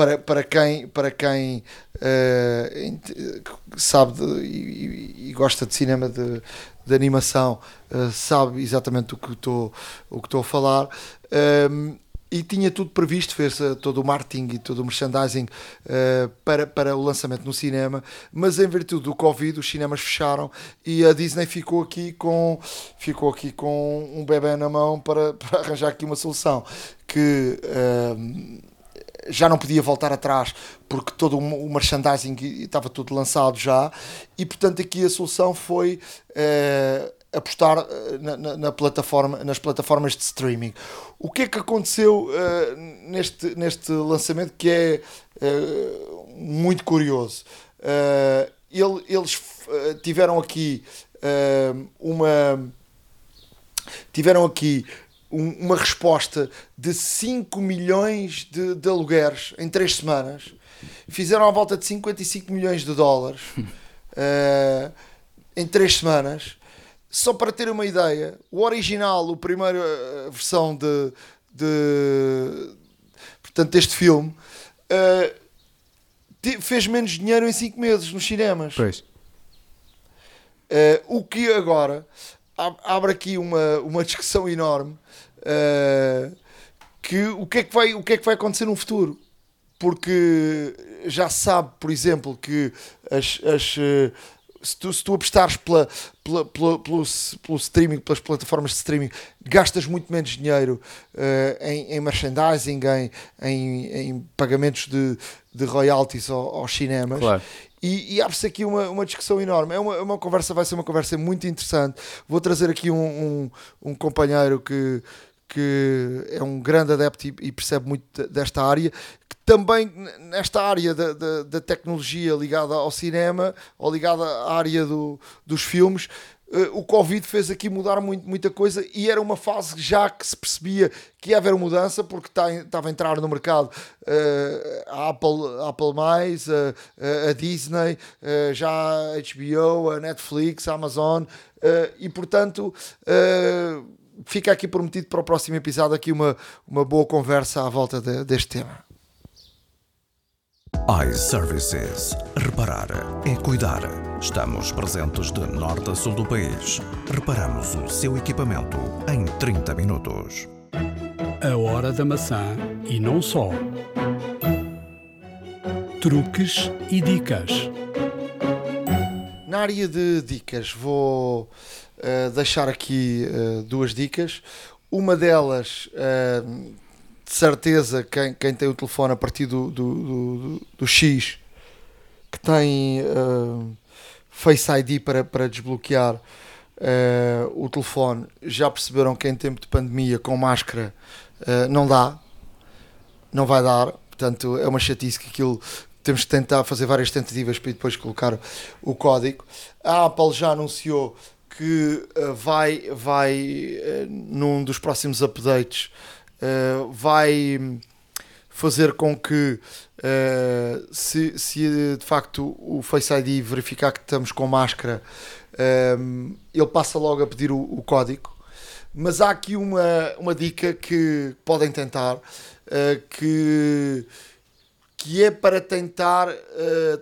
para, para quem, para quem uh, sabe de, e, e, gosta de cinema de, de animação, uh, sabe exatamente o que estou o que estou a falar. Um, ehm, e tinha tudo previsto, fez todo o marketing e todo o merchandising uh, para, para o lançamento no cinema, mas em virtude do Covid os cinemas fecharam e a Disney ficou aqui com, ficou aqui com um bebê na mão para, para arranjar aqui uma solução que uh, já não podia voltar atrás porque todo o merchandising estava tudo lançado já e portanto aqui a solução foi uh, apostar eh, na, na, na, plataforma, nas plataformas de streaming. O que é que aconteceu uh, neste, neste lançamento que é muito curioso? Ele, eles tiveram aqui uma tiveram aqui um, uma resposta de 5 milhões de, de alugueres em 3 semanas. Fizeram à volta de 55 milhões de dólares uh, em 3 semanas. Só para ter uma ideia, o original, a primeira eh, versão de, de portanto, deste filme, uh, fez menos dinheiro em 5 meses nos cinemas. Pois. Uh, o que agora abre aqui uma, uma discussão enorme uh, que o que, é que vai, o que é que vai acontecer no futuro porque já sabe, por exemplo, que as, as, uh, se, tu, se tu apostares pela, pela, pela, pelo, pelo streaming, pelas plataformas de streaming, gastas muito menos dinheiro uh, em, em merchandising, em, em, em, pagamentos de, de royalties aos, aos cinemas. Claro. E, e abre-se aqui uma, uma discussão enorme. É uma, é uma conversa, vai ser uma conversa muito interessante. Vou trazer aqui um, um, um companheiro que, que é um grande adepto e, percebe muito desta área, que também nesta área da, da, da, tecnologia ligada ao cinema ou ligada à área do, dos filmes, Uh, o Covid fez aqui mudar muito, muita coisa e era uma fase já que se percebia que ia haver mudança porque estava a entrar no mercado uh, a Apple, a Apple mais, uh, a Disney, já a HBO, a Netflix, a Amazon e portanto fica aqui prometido para o próximo episódio aqui uma, uma boa conversa à volta de, deste tema iServices. Reparar é cuidar. Estamos presentes de norte a sul do país. Reparamos o seu equipamento em 30 minutos. A hora da maçã e não só. Truques e dicas. Na área de dicas, vou uh, deixar aqui uh, duas dicas. Uma delas uh, de certeza quem, quem tem o telefone a partir do, do, do, do X que tem Face ID para, para desbloquear o telefone já perceberam que em tempo de pandemia com máscara não dá, não vai dar, portanto é uma chatice que aquilo temos que tentar fazer várias tentativas para depois colocar o código. A Apple já anunciou que vai, vai num dos próximos updates uh, vai fazer com que se, se, de facto o Face ID verificar que estamos com máscara, ele passa logo a pedir o, o, código. Mas há aqui uma, uma dica que podem tentar, que, que é para tentar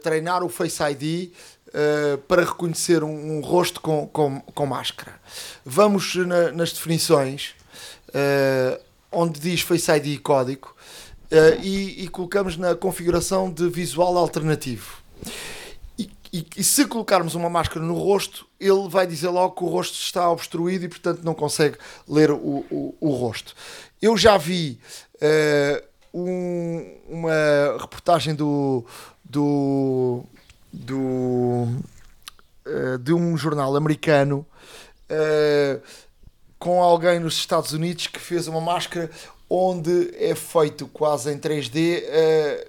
treinar o Face ID Uh, para reconhecer um, um, rosto com, com, com máscara. Vamos na, nas definições. Uh, onde diz Face ID e código uh, e, e, colocamos na configuração de visual alternativo. E, e, e, se colocarmos uma máscara no rosto, ele vai dizer logo que o rosto está obstruído e, portanto, não consegue ler o, o, o rosto. Eu já vi um, uma reportagem do, do, do uh, de um jornal americano com alguém nos Estados Unidos que fez uma máscara onde é feito quase em 3D uh, eh,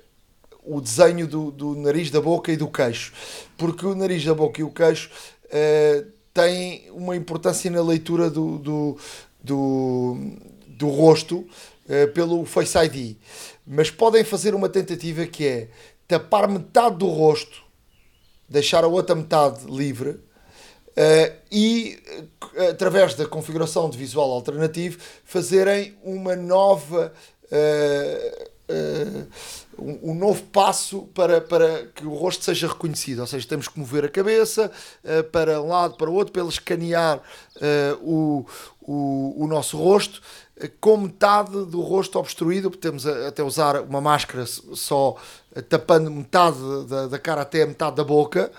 o desenho do, do, nariz, da boca e do queixo. Porque o nariz, da boca e o queixo uh, têm uma importância na leitura do, do, do, do rosto uh, pelo Face ID. Mas podem fazer uma tentativa que é tapar metade do rosto, deixar a outra metade livre Uh, e uh, através da configuração de visual alternativo fazerem uma nova uh, um, um, novo passo para, para que o rosto seja reconhecido, ou seja, temos que mover a cabeça para um lado, para o outro, para ele escanear o, o, o nosso rosto com metade do rosto obstruído, podemos até usar uma máscara só tapando metade da, da cara até metade da boca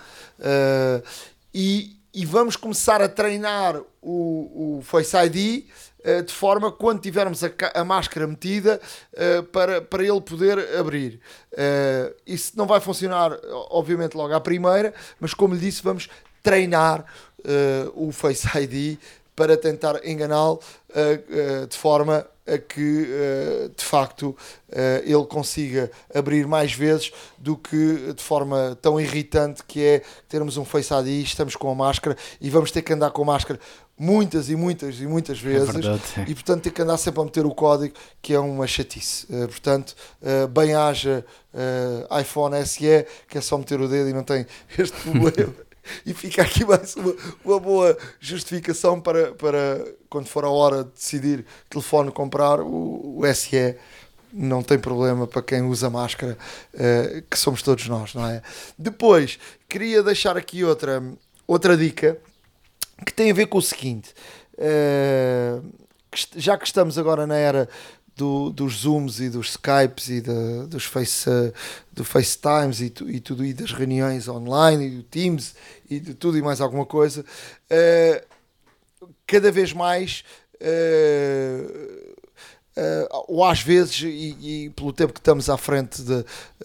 e, e vamos começar a treinar o, o Face ID uh, de forma quando tivermos a, a máscara metida uh, para, para ele poder abrir. Uh, isso não vai funcionar, obviamente, logo à primeira, mas como lhe disse, vamos treinar o Face ID para tentar enganá-lo de forma a que eh, de facto ele consiga abrir mais vezes do que de forma tão irritante que é termos um Face ID, estamos com a máscara e vamos ter que andar com a máscara muitas e muitas e muitas é vezes é e portanto ter que andar sempre a meter o código que é uma chatice. Uh, portanto uh, bem haja uh, iPhone SE que é só meter o dedo e não tem este problema e fica aqui mais uma, uma boa justificação para, para quando for a hora de decidir telefone comprar o, o SE não tem problema para quem usa máscara, uh, que somos todos nós, não é? Depois, queria deixar aqui outra, outra dica que tem a ver com o seguinte: uh, já que estamos agora na era do, dos Zooms e dos Skypes e dos face, do FaceTimes e, tu, e tudo e das reuniões online e do Teams e de tudo e mais alguma coisa, uh, cada vez mais uh, uh, ou às vezes, e, e, pelo tempo que estamos à frente de,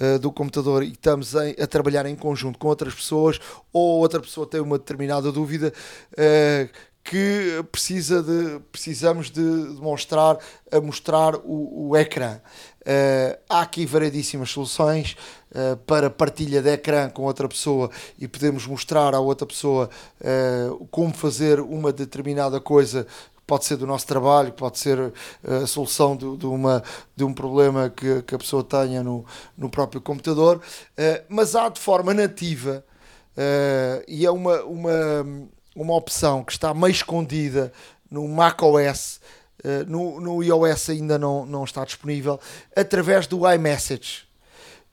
uh, do computador e estamos em, a trabalhar em conjunto com outras pessoas, ou outra pessoa tem uma determinada dúvida, uh, que precisa de, precisamos de demonstrar a mostrar o, o ecrã. Uh, há aqui variedíssimas soluções uh, para partilha de ecrã com outra pessoa e podemos mostrar à outra pessoa uh, como fazer uma determinada coisa pode ser do nosso trabalho, pode ser a solução de, de, uma, de um problema que, que a pessoa tenha no, no próprio computador, mas há de forma nativa e é uma, uma, uma opção que está meio escondida no macOS, uh, no, no iOS ainda não, não está disponível, através do iMessage.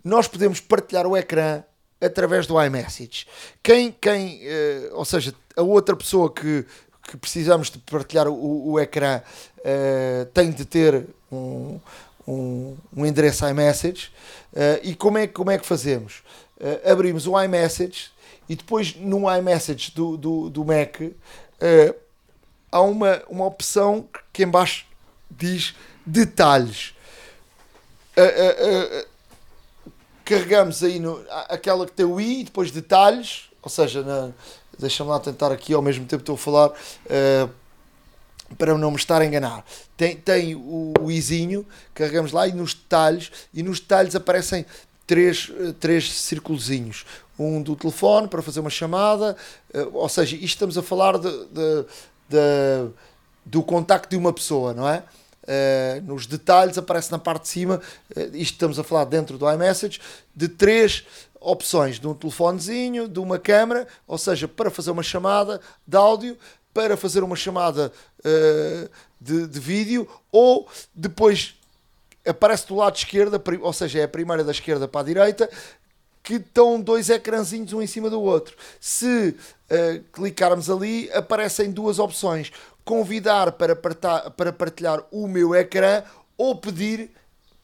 Nós podemos partilhar o ecrã através do iMessage. Quem, quem uh, ou seja, a outra pessoa que, que precisamos de partilhar o, o ecrã uh, tem de ter um, um, um endereço iMessage. Uh, e como é, como é que fazemos? Abrimos o iMessage e depois no iMessage do, do, do Mac uh, há uma, uma opção que em baixo diz detalhes. Uh, uh, carregamos aí no, aquela que tem o i e depois detalhes, ou seja, deixa-me lá tentar aqui ao mesmo tempo que estou a falar para não me estar a enganar. Tem, tem o, o izinho, carregamos lá e nos detalhes, e nos detalhes aparecem três, três círculozinhos um do telefone para fazer uma chamada, eh, ou seja, isto estamos a falar de, de, de do contacto de uma pessoa, não é? Uh, nos detalhes aparece na parte de cima, uh, isto estamos a falar dentro do iMessage, de três opções, de um telefonezinho, de uma câmera, ou seja, para fazer uma chamada de áudio, para fazer uma chamada de, de vídeo, ou depois aparece do lado esquerdo, ou seja, é a primeira da esquerda para a direita, que estão dois ecrãzinhos um em cima do outro. Se uh, clicarmos ali, aparecem duas opções: convidar para, para partilhar o meu ecrã ou pedir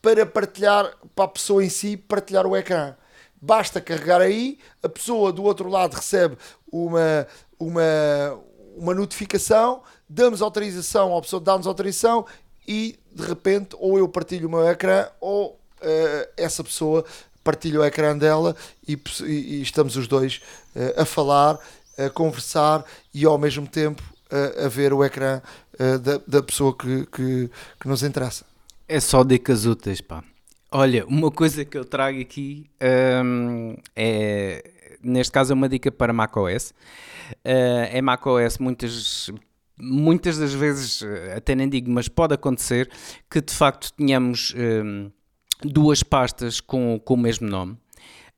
para partilhar para a pessoa em si partilhar o ecrã. Basta carregar aí, a pessoa do outro lado recebe uma, uma, uma notificação, damos autorização, a pessoa dá-nos autorização e de repente ou eu partilho o meu ecrã ou uh, essa pessoa partilha o ecrã dela e, e, estamos os dois uh, a falar, a conversar e ao mesmo tempo uh, a ver o ecrã uh, da, da pessoa que, que, que, nos interessa. É só dicas úteis, pá. Olha, uma coisa que eu trago aqui um, é, neste caso, é uma dica para macOS. Uh, é macOS muitas muitas das vezes, até nem digo, mas pode acontecer que de facto tenhamos um, duas pastas com, com o mesmo nome.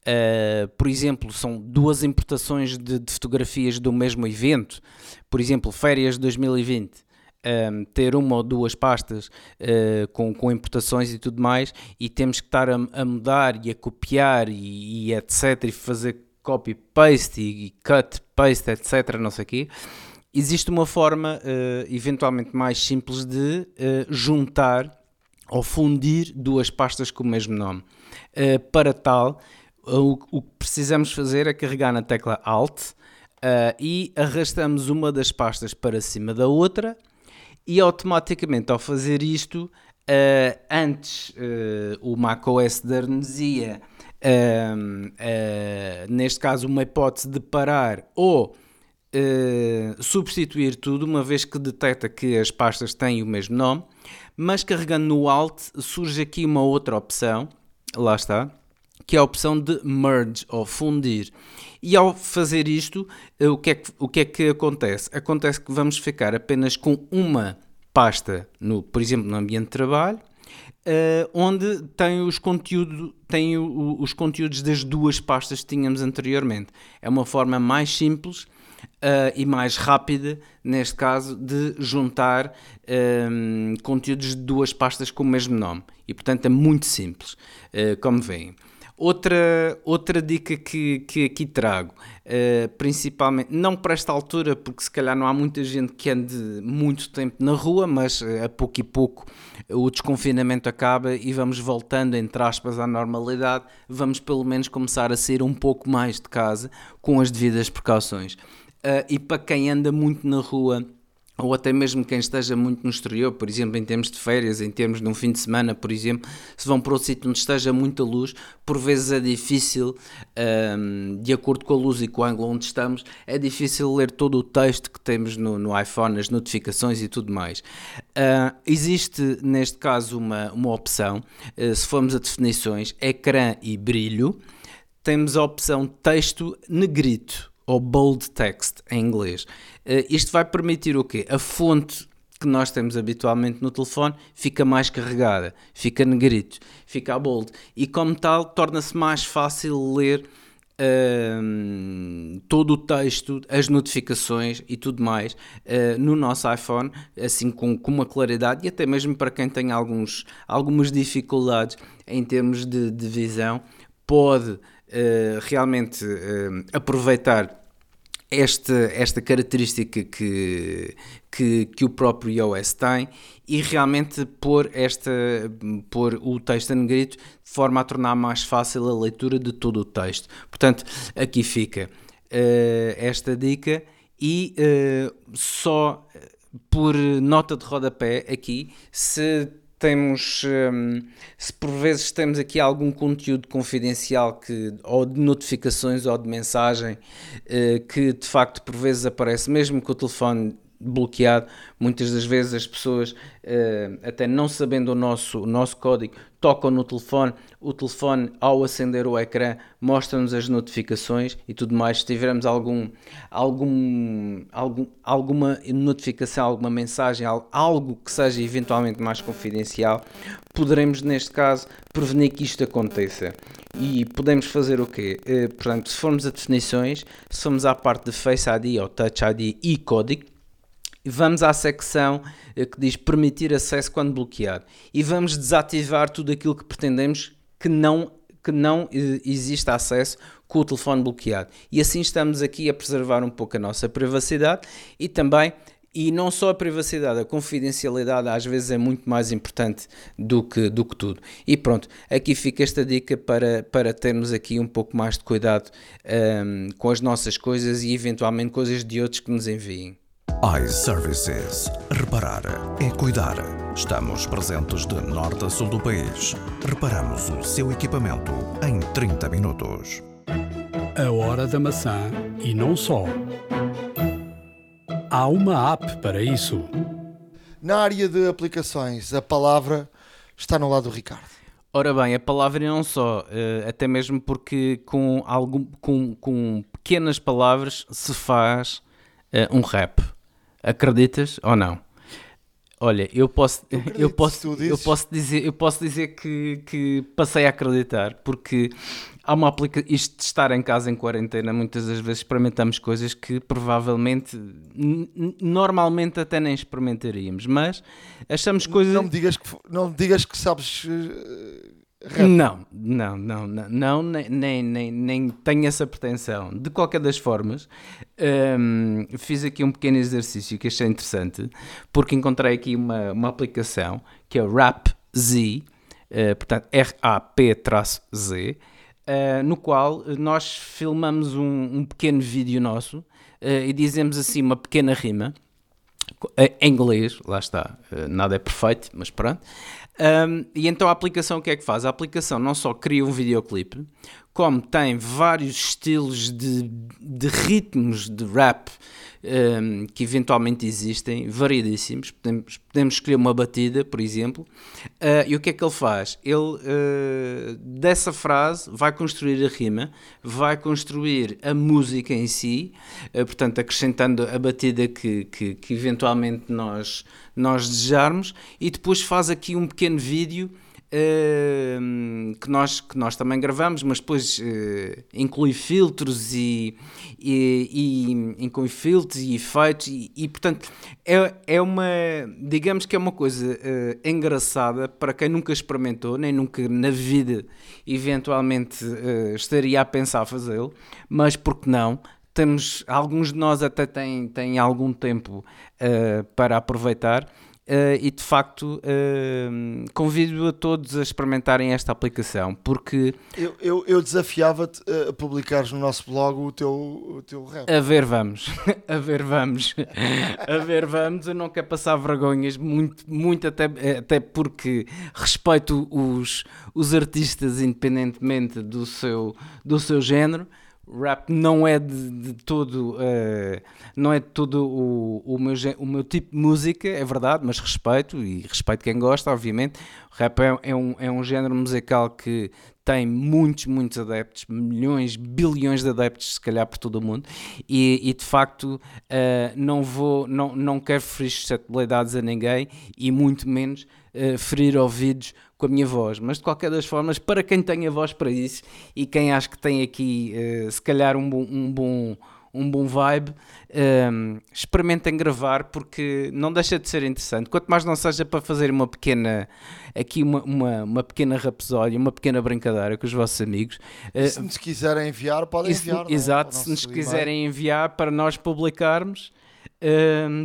Uh, por exemplo, são duas importações de, de, fotografias do mesmo evento. Por exemplo, férias 2020. Um, ter uma ou duas pastas uh, com, com importações e tudo mais, e temos que estar a, a mudar e a copiar e, e etc. e fazer copy-paste e, e cut-paste, etc. Não sei o quê. Existe uma forma, uh, eventualmente mais simples, de juntar ou fundir duas pastas com o mesmo nome. Uh, para tal, o, que precisamos fazer é carregar na tecla Alt uh, e arrastamos uma das pastas para cima da outra e automaticamente ao fazer isto, uh, antes o macOS darnesia, neste caso uma hipótese de parar ou substituir tudo, uma vez que detecta que as pastas têm o mesmo nome, mas carregando no Alt surge aqui uma outra opção, lá está, que é a opção de merge ou fundir. E ao fazer isto, eh, o que é que, o que, é que acontece? Acontece que vamos ficar apenas com uma pasta, no, por exemplo, no ambiente de trabalho, Uh, onde tem os, conteúdo, tem o, os conteúdos das duas pastas que tínhamos anteriormente. É uma forma mais simples uh, e mais rápida, neste caso, de juntar um, conteúdos de duas pastas com o mesmo nome. E, portanto, é muito simples, uh, como veem. Outra, outra dica que, que aqui trago, uh, principalmente, não para esta altura, porque se calhar não há muita gente que ande muito tempo na rua, mas uh, a pouco e pouco o desconfinamento acaba e vamos voltando, entre aspas, à normalidade. Vamos pelo menos começar a sair um pouco mais de casa com as devidas precauções. Uh, e para quem anda muito na rua, ou até mesmo quem esteja muito no exterior, por exemplo, em termos de férias, em termos de um fim de semana, por exemplo, se vão para outro sítio onde esteja muita luz, por vezes é difícil, um, de acordo com a luz e com o ângulo onde estamos, é difícil ler todo o texto que temos no, no iPhone, as notificações e tudo mais. Uh, existe, neste caso, uma, uma opção, uh, se formos a definições, ecrã e brilho, temos a opção texto negrito ou bold text em inglês. Uh, isto vai permitir o quê? A fonte que nós temos habitualmente no telefone fica mais carregada, fica negrito, fica bold e como tal torna-se mais fácil ler uh, todo o texto, as notificações e tudo mais uh, no nosso iPhone, assim com, com uma claridade e até mesmo para quem tem alguns, algumas dificuldades em termos de, de visão, pode realmente aproveitar esta, esta característica que, que, que, o próprio iOS tem e realmente pôr, esta, pôr o texto em negrito de forma a tornar mais fácil a leitura de todo o texto. Portanto, aqui fica uh, esta dica e uh, só por nota de rodapé aqui, se temos, um, se por vezes temos aqui algum conteúdo confidencial que, ou de notificações ou de mensagem uh, que de facto por vezes aparece, mesmo com o telefone bloqueado. Muitas das vezes as pessoas, uh, até não sabendo o nosso, o nosso código, tocam no telefone. O telefone, ao acender o ecrã, mostra-nos as notificações e tudo mais. Se tivermos algum, algum, algum, alguma notificação, alguma mensagem, algo que seja eventualmente mais confidencial, poderemos, neste caso, prevenir que isto aconteça. E podemos fazer o quê? Uh, portanto, se formos a definições, se formos à parte de Face ID ou Touch ID e código, vamos à secção eh, que diz permitir acesso quando bloqueado e vamos desativar tudo aquilo que pretendemos que não que não eh, exista acesso com o telefone bloqueado. E assim estamos aqui a preservar um pouco a nossa privacidade e também e não só a privacidade, a confidencialidade às vezes é muito mais importante do que, do que tudo. E pronto, aqui fica esta dica para, para termos aqui um pouco mais de cuidado um, ehm, com as nossas coisas e eventualmente coisas de outros que nos enviem iServices. Reparar é cuidar. Estamos presentes de norte a sul do país. Reparamos o seu equipamento em 30 minutos. A hora da maçã e não só. Há uma app para isso. Na área de aplicações, a palavra está no lado do Ricardo. Ora bem, a palavra e não só, eh, até mesmo porque com, algum, com, com pequenas palavras se faz uh, um rap. Acreditas ou não? Olha, eu posso, eu posso, eu posso dizer, eu posso dizer que, que passei a acreditar, porque há uma aplicação, isto de estar em casa em quarentena, muitas das vezes experimentamos coisas que provavelmente, normalmente até nem experimentaríamos, mas achamos coisas... Não me digas que, não me digas que sabes uh, não, não, não, não, nem, nem, nem tenho essa pretensão. De qualquer das formas, um, fiz aqui um pequeno exercício que achei interessante, porque encontrei aqui uma, uma aplicação que é o RAP-Z, uh, portanto R-A-P-Z, uh, no qual nós filmamos um, um pequeno vídeo nosso uh, e dizemos assim uma pequena rima, em inglês, lá está, nada é perfeito, mas pronto. Um, e então a aplicação o que é que faz? A aplicação não só cria um videoclipe, como tem vários estilos de, de ritmos de rap um, que eventualmente existem, variedíssimos. Podemos, podemos escolher uma batida, por exemplo, uh, e o que é que ele faz? Ele, uh, dessa frase, vai construir a rima, vai construir a música em si, uh, portanto, acrescentando a batida que, que, que eventualmente nós, nós desejarmos, e depois faz aqui um pequeno vídeo Uh, que, nós, que nós também gravamos, mas depois uh, inclui filtros e, e, e, inclui filtros e efeitos e, e, portanto é, é uma digamos que é uma coisa uh, engraçada para quem nunca experimentou nem nunca na vida eventualmente estaria a pensar fazê-lo mas porque não? Temos alguns de nós até têm, têm algum tempo para aproveitar Uh, e de facto uh, convido a todos a experimentarem esta aplicação porque eu, eu, eu desafiava-te a publicares no nosso blog o teu, o teu rap. A ver, vamos, a ver, vamos, a ver, vamos. Eu não quero passar vergonhas, muito, muito até, até porque respeito os, os artistas independentemente do seu, do seu género rap não é de, de todo uh, não é de todo o, o, meu, o meu tipo de música, é verdade, mas respeito e respeito quem gosta, obviamente. O rap é, é, um, é um género musical que tem muitos, muitos adeptos, milhões, bilhões de adeptos, se calhar por todo o mundo, e, e de facto uh, não vou, não, não quero ferir suscetibilidades a ninguém e muito menos uh, ferir ouvidos com a minha voz, mas de qualquer das formas, para quem tem a voz para isso e quem acha que tem aqui uh, se calhar um bom, um bom, um bom vibe, um, ehm, experimentem gravar porque não deixa de ser interessante. Quanto mais não seja para fazer uma pequena aqui uma, uma, uma pequena rapsódia, uma pequena brincadeira com os vossos amigos. Uh, se nos quiserem enviar, podem enviar. É? Exato, se nos quiserem enviar para nós publicarmos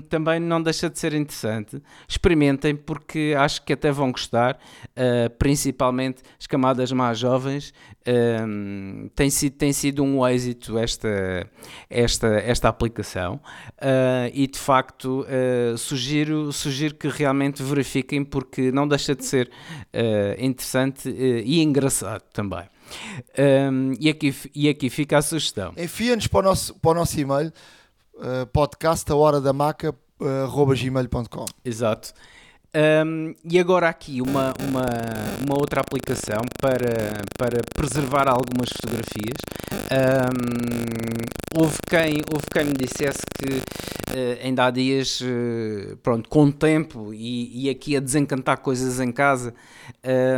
também não deixa de ser interessante. Experimentem, porque acho que até vão gostar, uh, principalmente as camadas mais jovens. Uh, tem, sido, tem sido um êxito esta, esta, esta aplicação uh, e de facto sugiro, sugiro que realmente verifiquem, porque não deixa de ser interessante e engraçado também. E, aqui, e aqui fica a sugestão. Envia-nos para o nosso, para o nosso e-mail uh, podcast a hora da maca uh, gmail.com. Exato. Um, e agora aqui uma, uma, uma outra aplicação para, para preservar algumas fotografias. Um, houve, quem, houve quem me dissesse que uh, ainda há dias, uh, pronto, com o tempo e, e aqui a desencantar coisas em casa,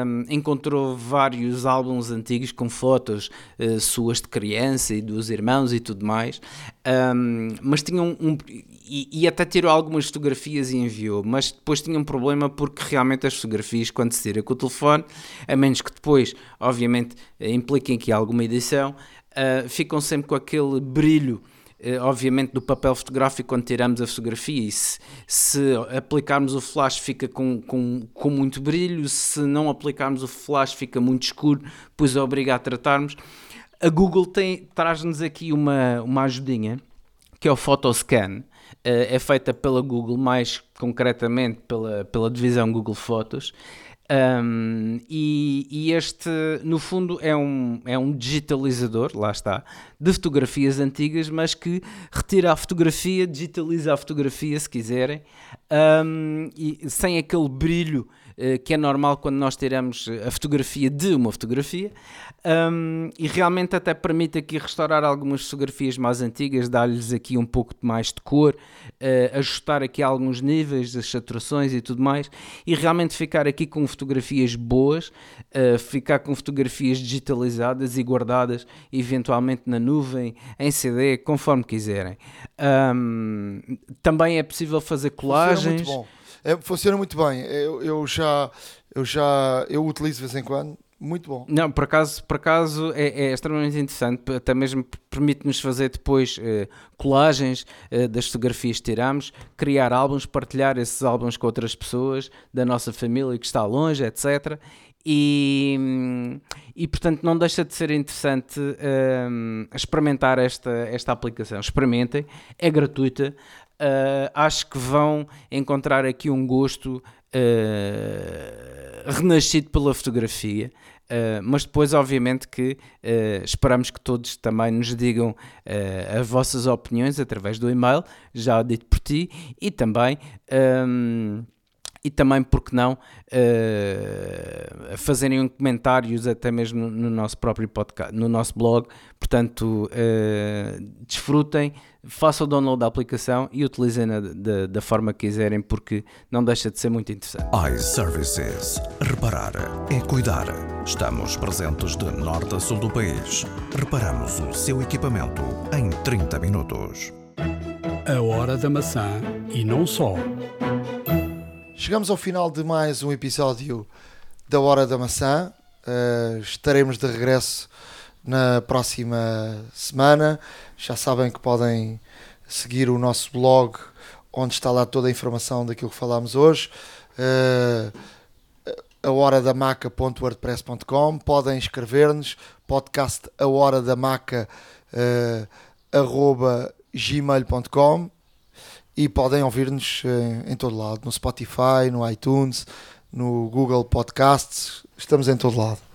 um, encontrou vários álbuns antigos com fotos uh, suas de criança e dos irmãos e tudo mais, mas tinham um, e, e, até tirou algumas fotografias e enviou, mas depois tinha um problema porque realmente as fotografias, quando se tira com o telefone, a menos que depois, obviamente, impliquem aqui alguma edição, uh, ficam sempre com aquele brilho. Uh, obviamente do papel fotográfico quando tiramos a fotografia e se, se aplicarmos o flash fica com, com, com muito brilho, se não aplicarmos o flash fica muito escuro, pois obriga a tratarmos. A Google traz-nos aqui uma, uma ajudinha que é o Photoscan, eh, é feita pela Google, mais concretamente pela, pela divisão Google Fotos. Um, e, e, este, no fundo, é um, é um digitalizador, lá está, de fotografias antigas, mas que retira a fotografia, digitaliza a fotografia, se quiserem, um, e sem aquele brilho que é normal quando nós tiramos a fotografia de uma fotografia. Um, e realmente até permite aqui restaurar algumas fotografias mais antigas, dar-lhes aqui um pouco mais de cor, uh, ajustar aqui alguns níveis das saturações e tudo mais, e realmente ficar aqui com fotografias boas, uh, ficar com fotografias digitalizadas e guardadas eventualmente na nuvem, em CD, conforme quiserem. Um, também é possível fazer colagens. É, funciona muito bem. Eu, eu já eu já eu utilizo de vez em quando muito bom. Não, por acaso, por acaso é, é extremamente interessante, até mesmo permite-nos fazer depois eh, colagens eh, das fotografias que tiramos, criar álbuns, partilhar esses álbuns com outras pessoas da nossa família que está longe, etc. E, e portanto não deixa de ser interessante ehm, experimentar esta, esta aplicação. Experimentem, é gratuita. Uh, acho que vão encontrar aqui um gosto uh, renascido pela fotografia. Uh, mas depois, obviamente, que uh, esperamos que todos também nos digam uh, as vossas opiniões através do e-mail, já dito por ti, e também. Um, e também, porque não, fazerem comentários até mesmo no nosso próprio podcast, no nosso blog. Portanto, desfrutem, façam o download da aplicação e utilizem-na da, da forma que quiserem, porque não deixa de ser muito interessante. iServices. Reparar é cuidar. Estamos presentes de norte a sul do país. Reparamos o seu equipamento em 30 minutos. A hora da maçã e não só. Chegamos ao final de mais um episódio da Hora da Maçã. Uh, estaremos de regresso na próxima semana. Já sabem que podem seguir o nosso blog onde está lá toda a informação daquilo que falámos hoje. Uh, a hora da maca.wordpress.com podem escrever-nos podcast a hora da maca uh, arroba gmail.com e podem ouvir-nos em, em todo lado, no Spotify, no iTunes, no Google Podcasts, estamos em todo lado.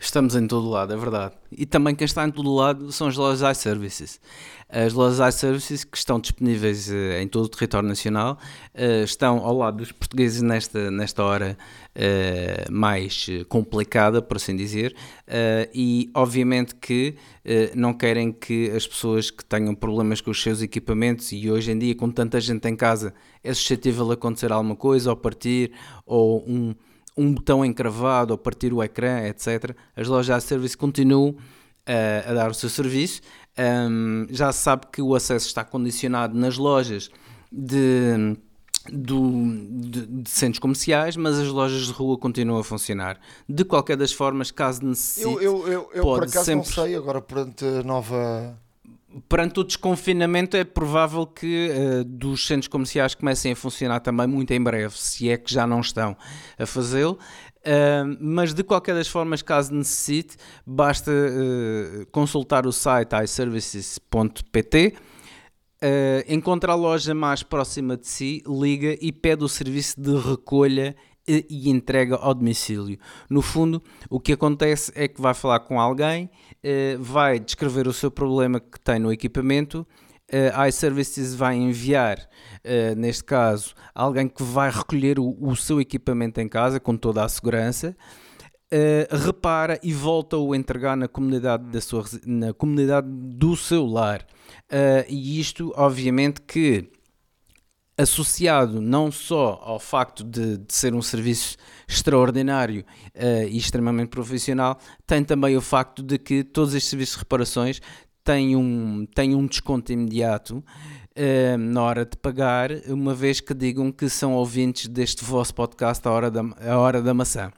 Estamos em todo lado, é verdade. E também quem está em todo lado são as lojas iServices. As lojas iServices que estão disponíveis uh, em todo o território nacional uh, estão ao lado dos portugueses nesta, nesta hora uh, mais complicada, por assim dizer, e obviamente que não querem que as pessoas que tenham problemas com os seus equipamentos e hoje em dia com tanta gente em casa é suscetível a acontecer alguma coisa, ou partir, ou um um botão encravado ou partir o ecrã, etc. As lojas de serviço continuam uh, a dar o seu serviço. Um, já se sabe que o acesso está condicionado nas lojas de, do, de, de, centros comerciais, mas as lojas de rua continuam a funcionar. De qualquer das formas, caso necessite, eu, eu, eu, eu por acaso sempre... não sei agora perante a nova perante o desconfinamento é provável que uh, dos centros comerciais comecem a funcionar também muito em breve, se é que já não estão a fazê-lo. Uh, mas de qualquer das formas, caso necessite, basta uh, consultar o site iservices.pt, uh, encontra a loja mais próxima de si, liga e pede o serviço de recolha e entrega ao domicílio. No fundo, o que acontece é que vai falar com alguém, vai descrever o seu problema que tem no equipamento. Eh, a iServices vai enviar, eh, neste caso, alguém que vai recolher o, seu equipamento em casa com toda a segurança. Repara e volta-o entregar na comunidade, da sua, na comunidade do seu lar. E isto, obviamente, que associado não só ao facto de, de ser um serviço extraordinário uh, e extremamente profissional, tem também o facto de que todos estes serviços de reparações têm um, têm um desconto imediato uh, na hora de pagar, uma vez que digam que são ouvintes deste vosso podcast A Hora da, a hora da Maçã.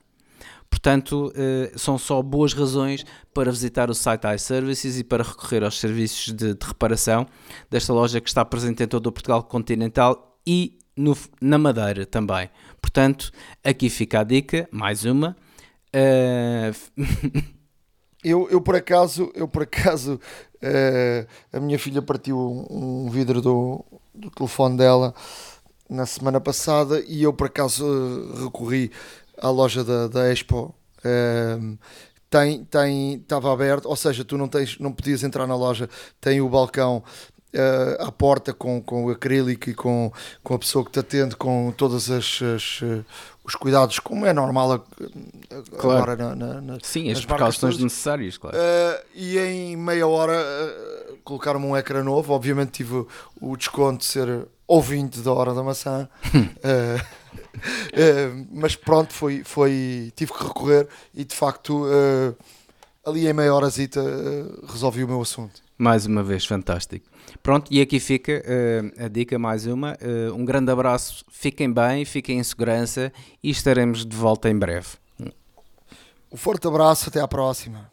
Portanto, uh, são só boas razões para visitar o site iServices e para recorrer aos serviços de, de reparação desta loja que está presente em todo o Portugal continental e no, na Madeira também. Portanto, aqui fica a dica, mais uma. Uh... eu, eu por acaso, eu por acaso, uh, a minha filha partiu um, vidro do, do telefone dela na semana passada e eu por acaso recorri à loja da, da Expo. Uh, tem, tem, estava aberto, ou seja, tu não, tens, não podias entrar na loja, tem o balcão uh, à porta com, com o acrílico e com, com a pessoa que te atende com todos as, as uh, os cuidados, como é normal claro. agora na, na, na, Sim, as precauções necessárias, claro. Uh, e em meia hora uh, colocaram-me um ecrã novo, obviamente tive o, o desconto de ser ouvinte da Hora da Maçã. uh, mas pronto, foi, foi, tive que recorrer e de facto ali em meia horazita resolvi o meu assunto. Mais uma vez, fantástico. Pronto, e aqui fica uh, a dica, mais uma. Uh, um grande abraço, fiquem bem, fiquem em segurança e estaremos de volta em breve. Um forte abraço, até à próxima.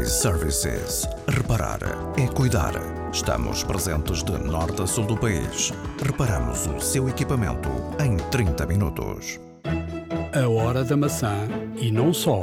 iServices. Reparar é cuidar. Estamos presentes de norte a sul do país. Reparamos o seu equipamento em 30 minutos. A hora da maçã e não só.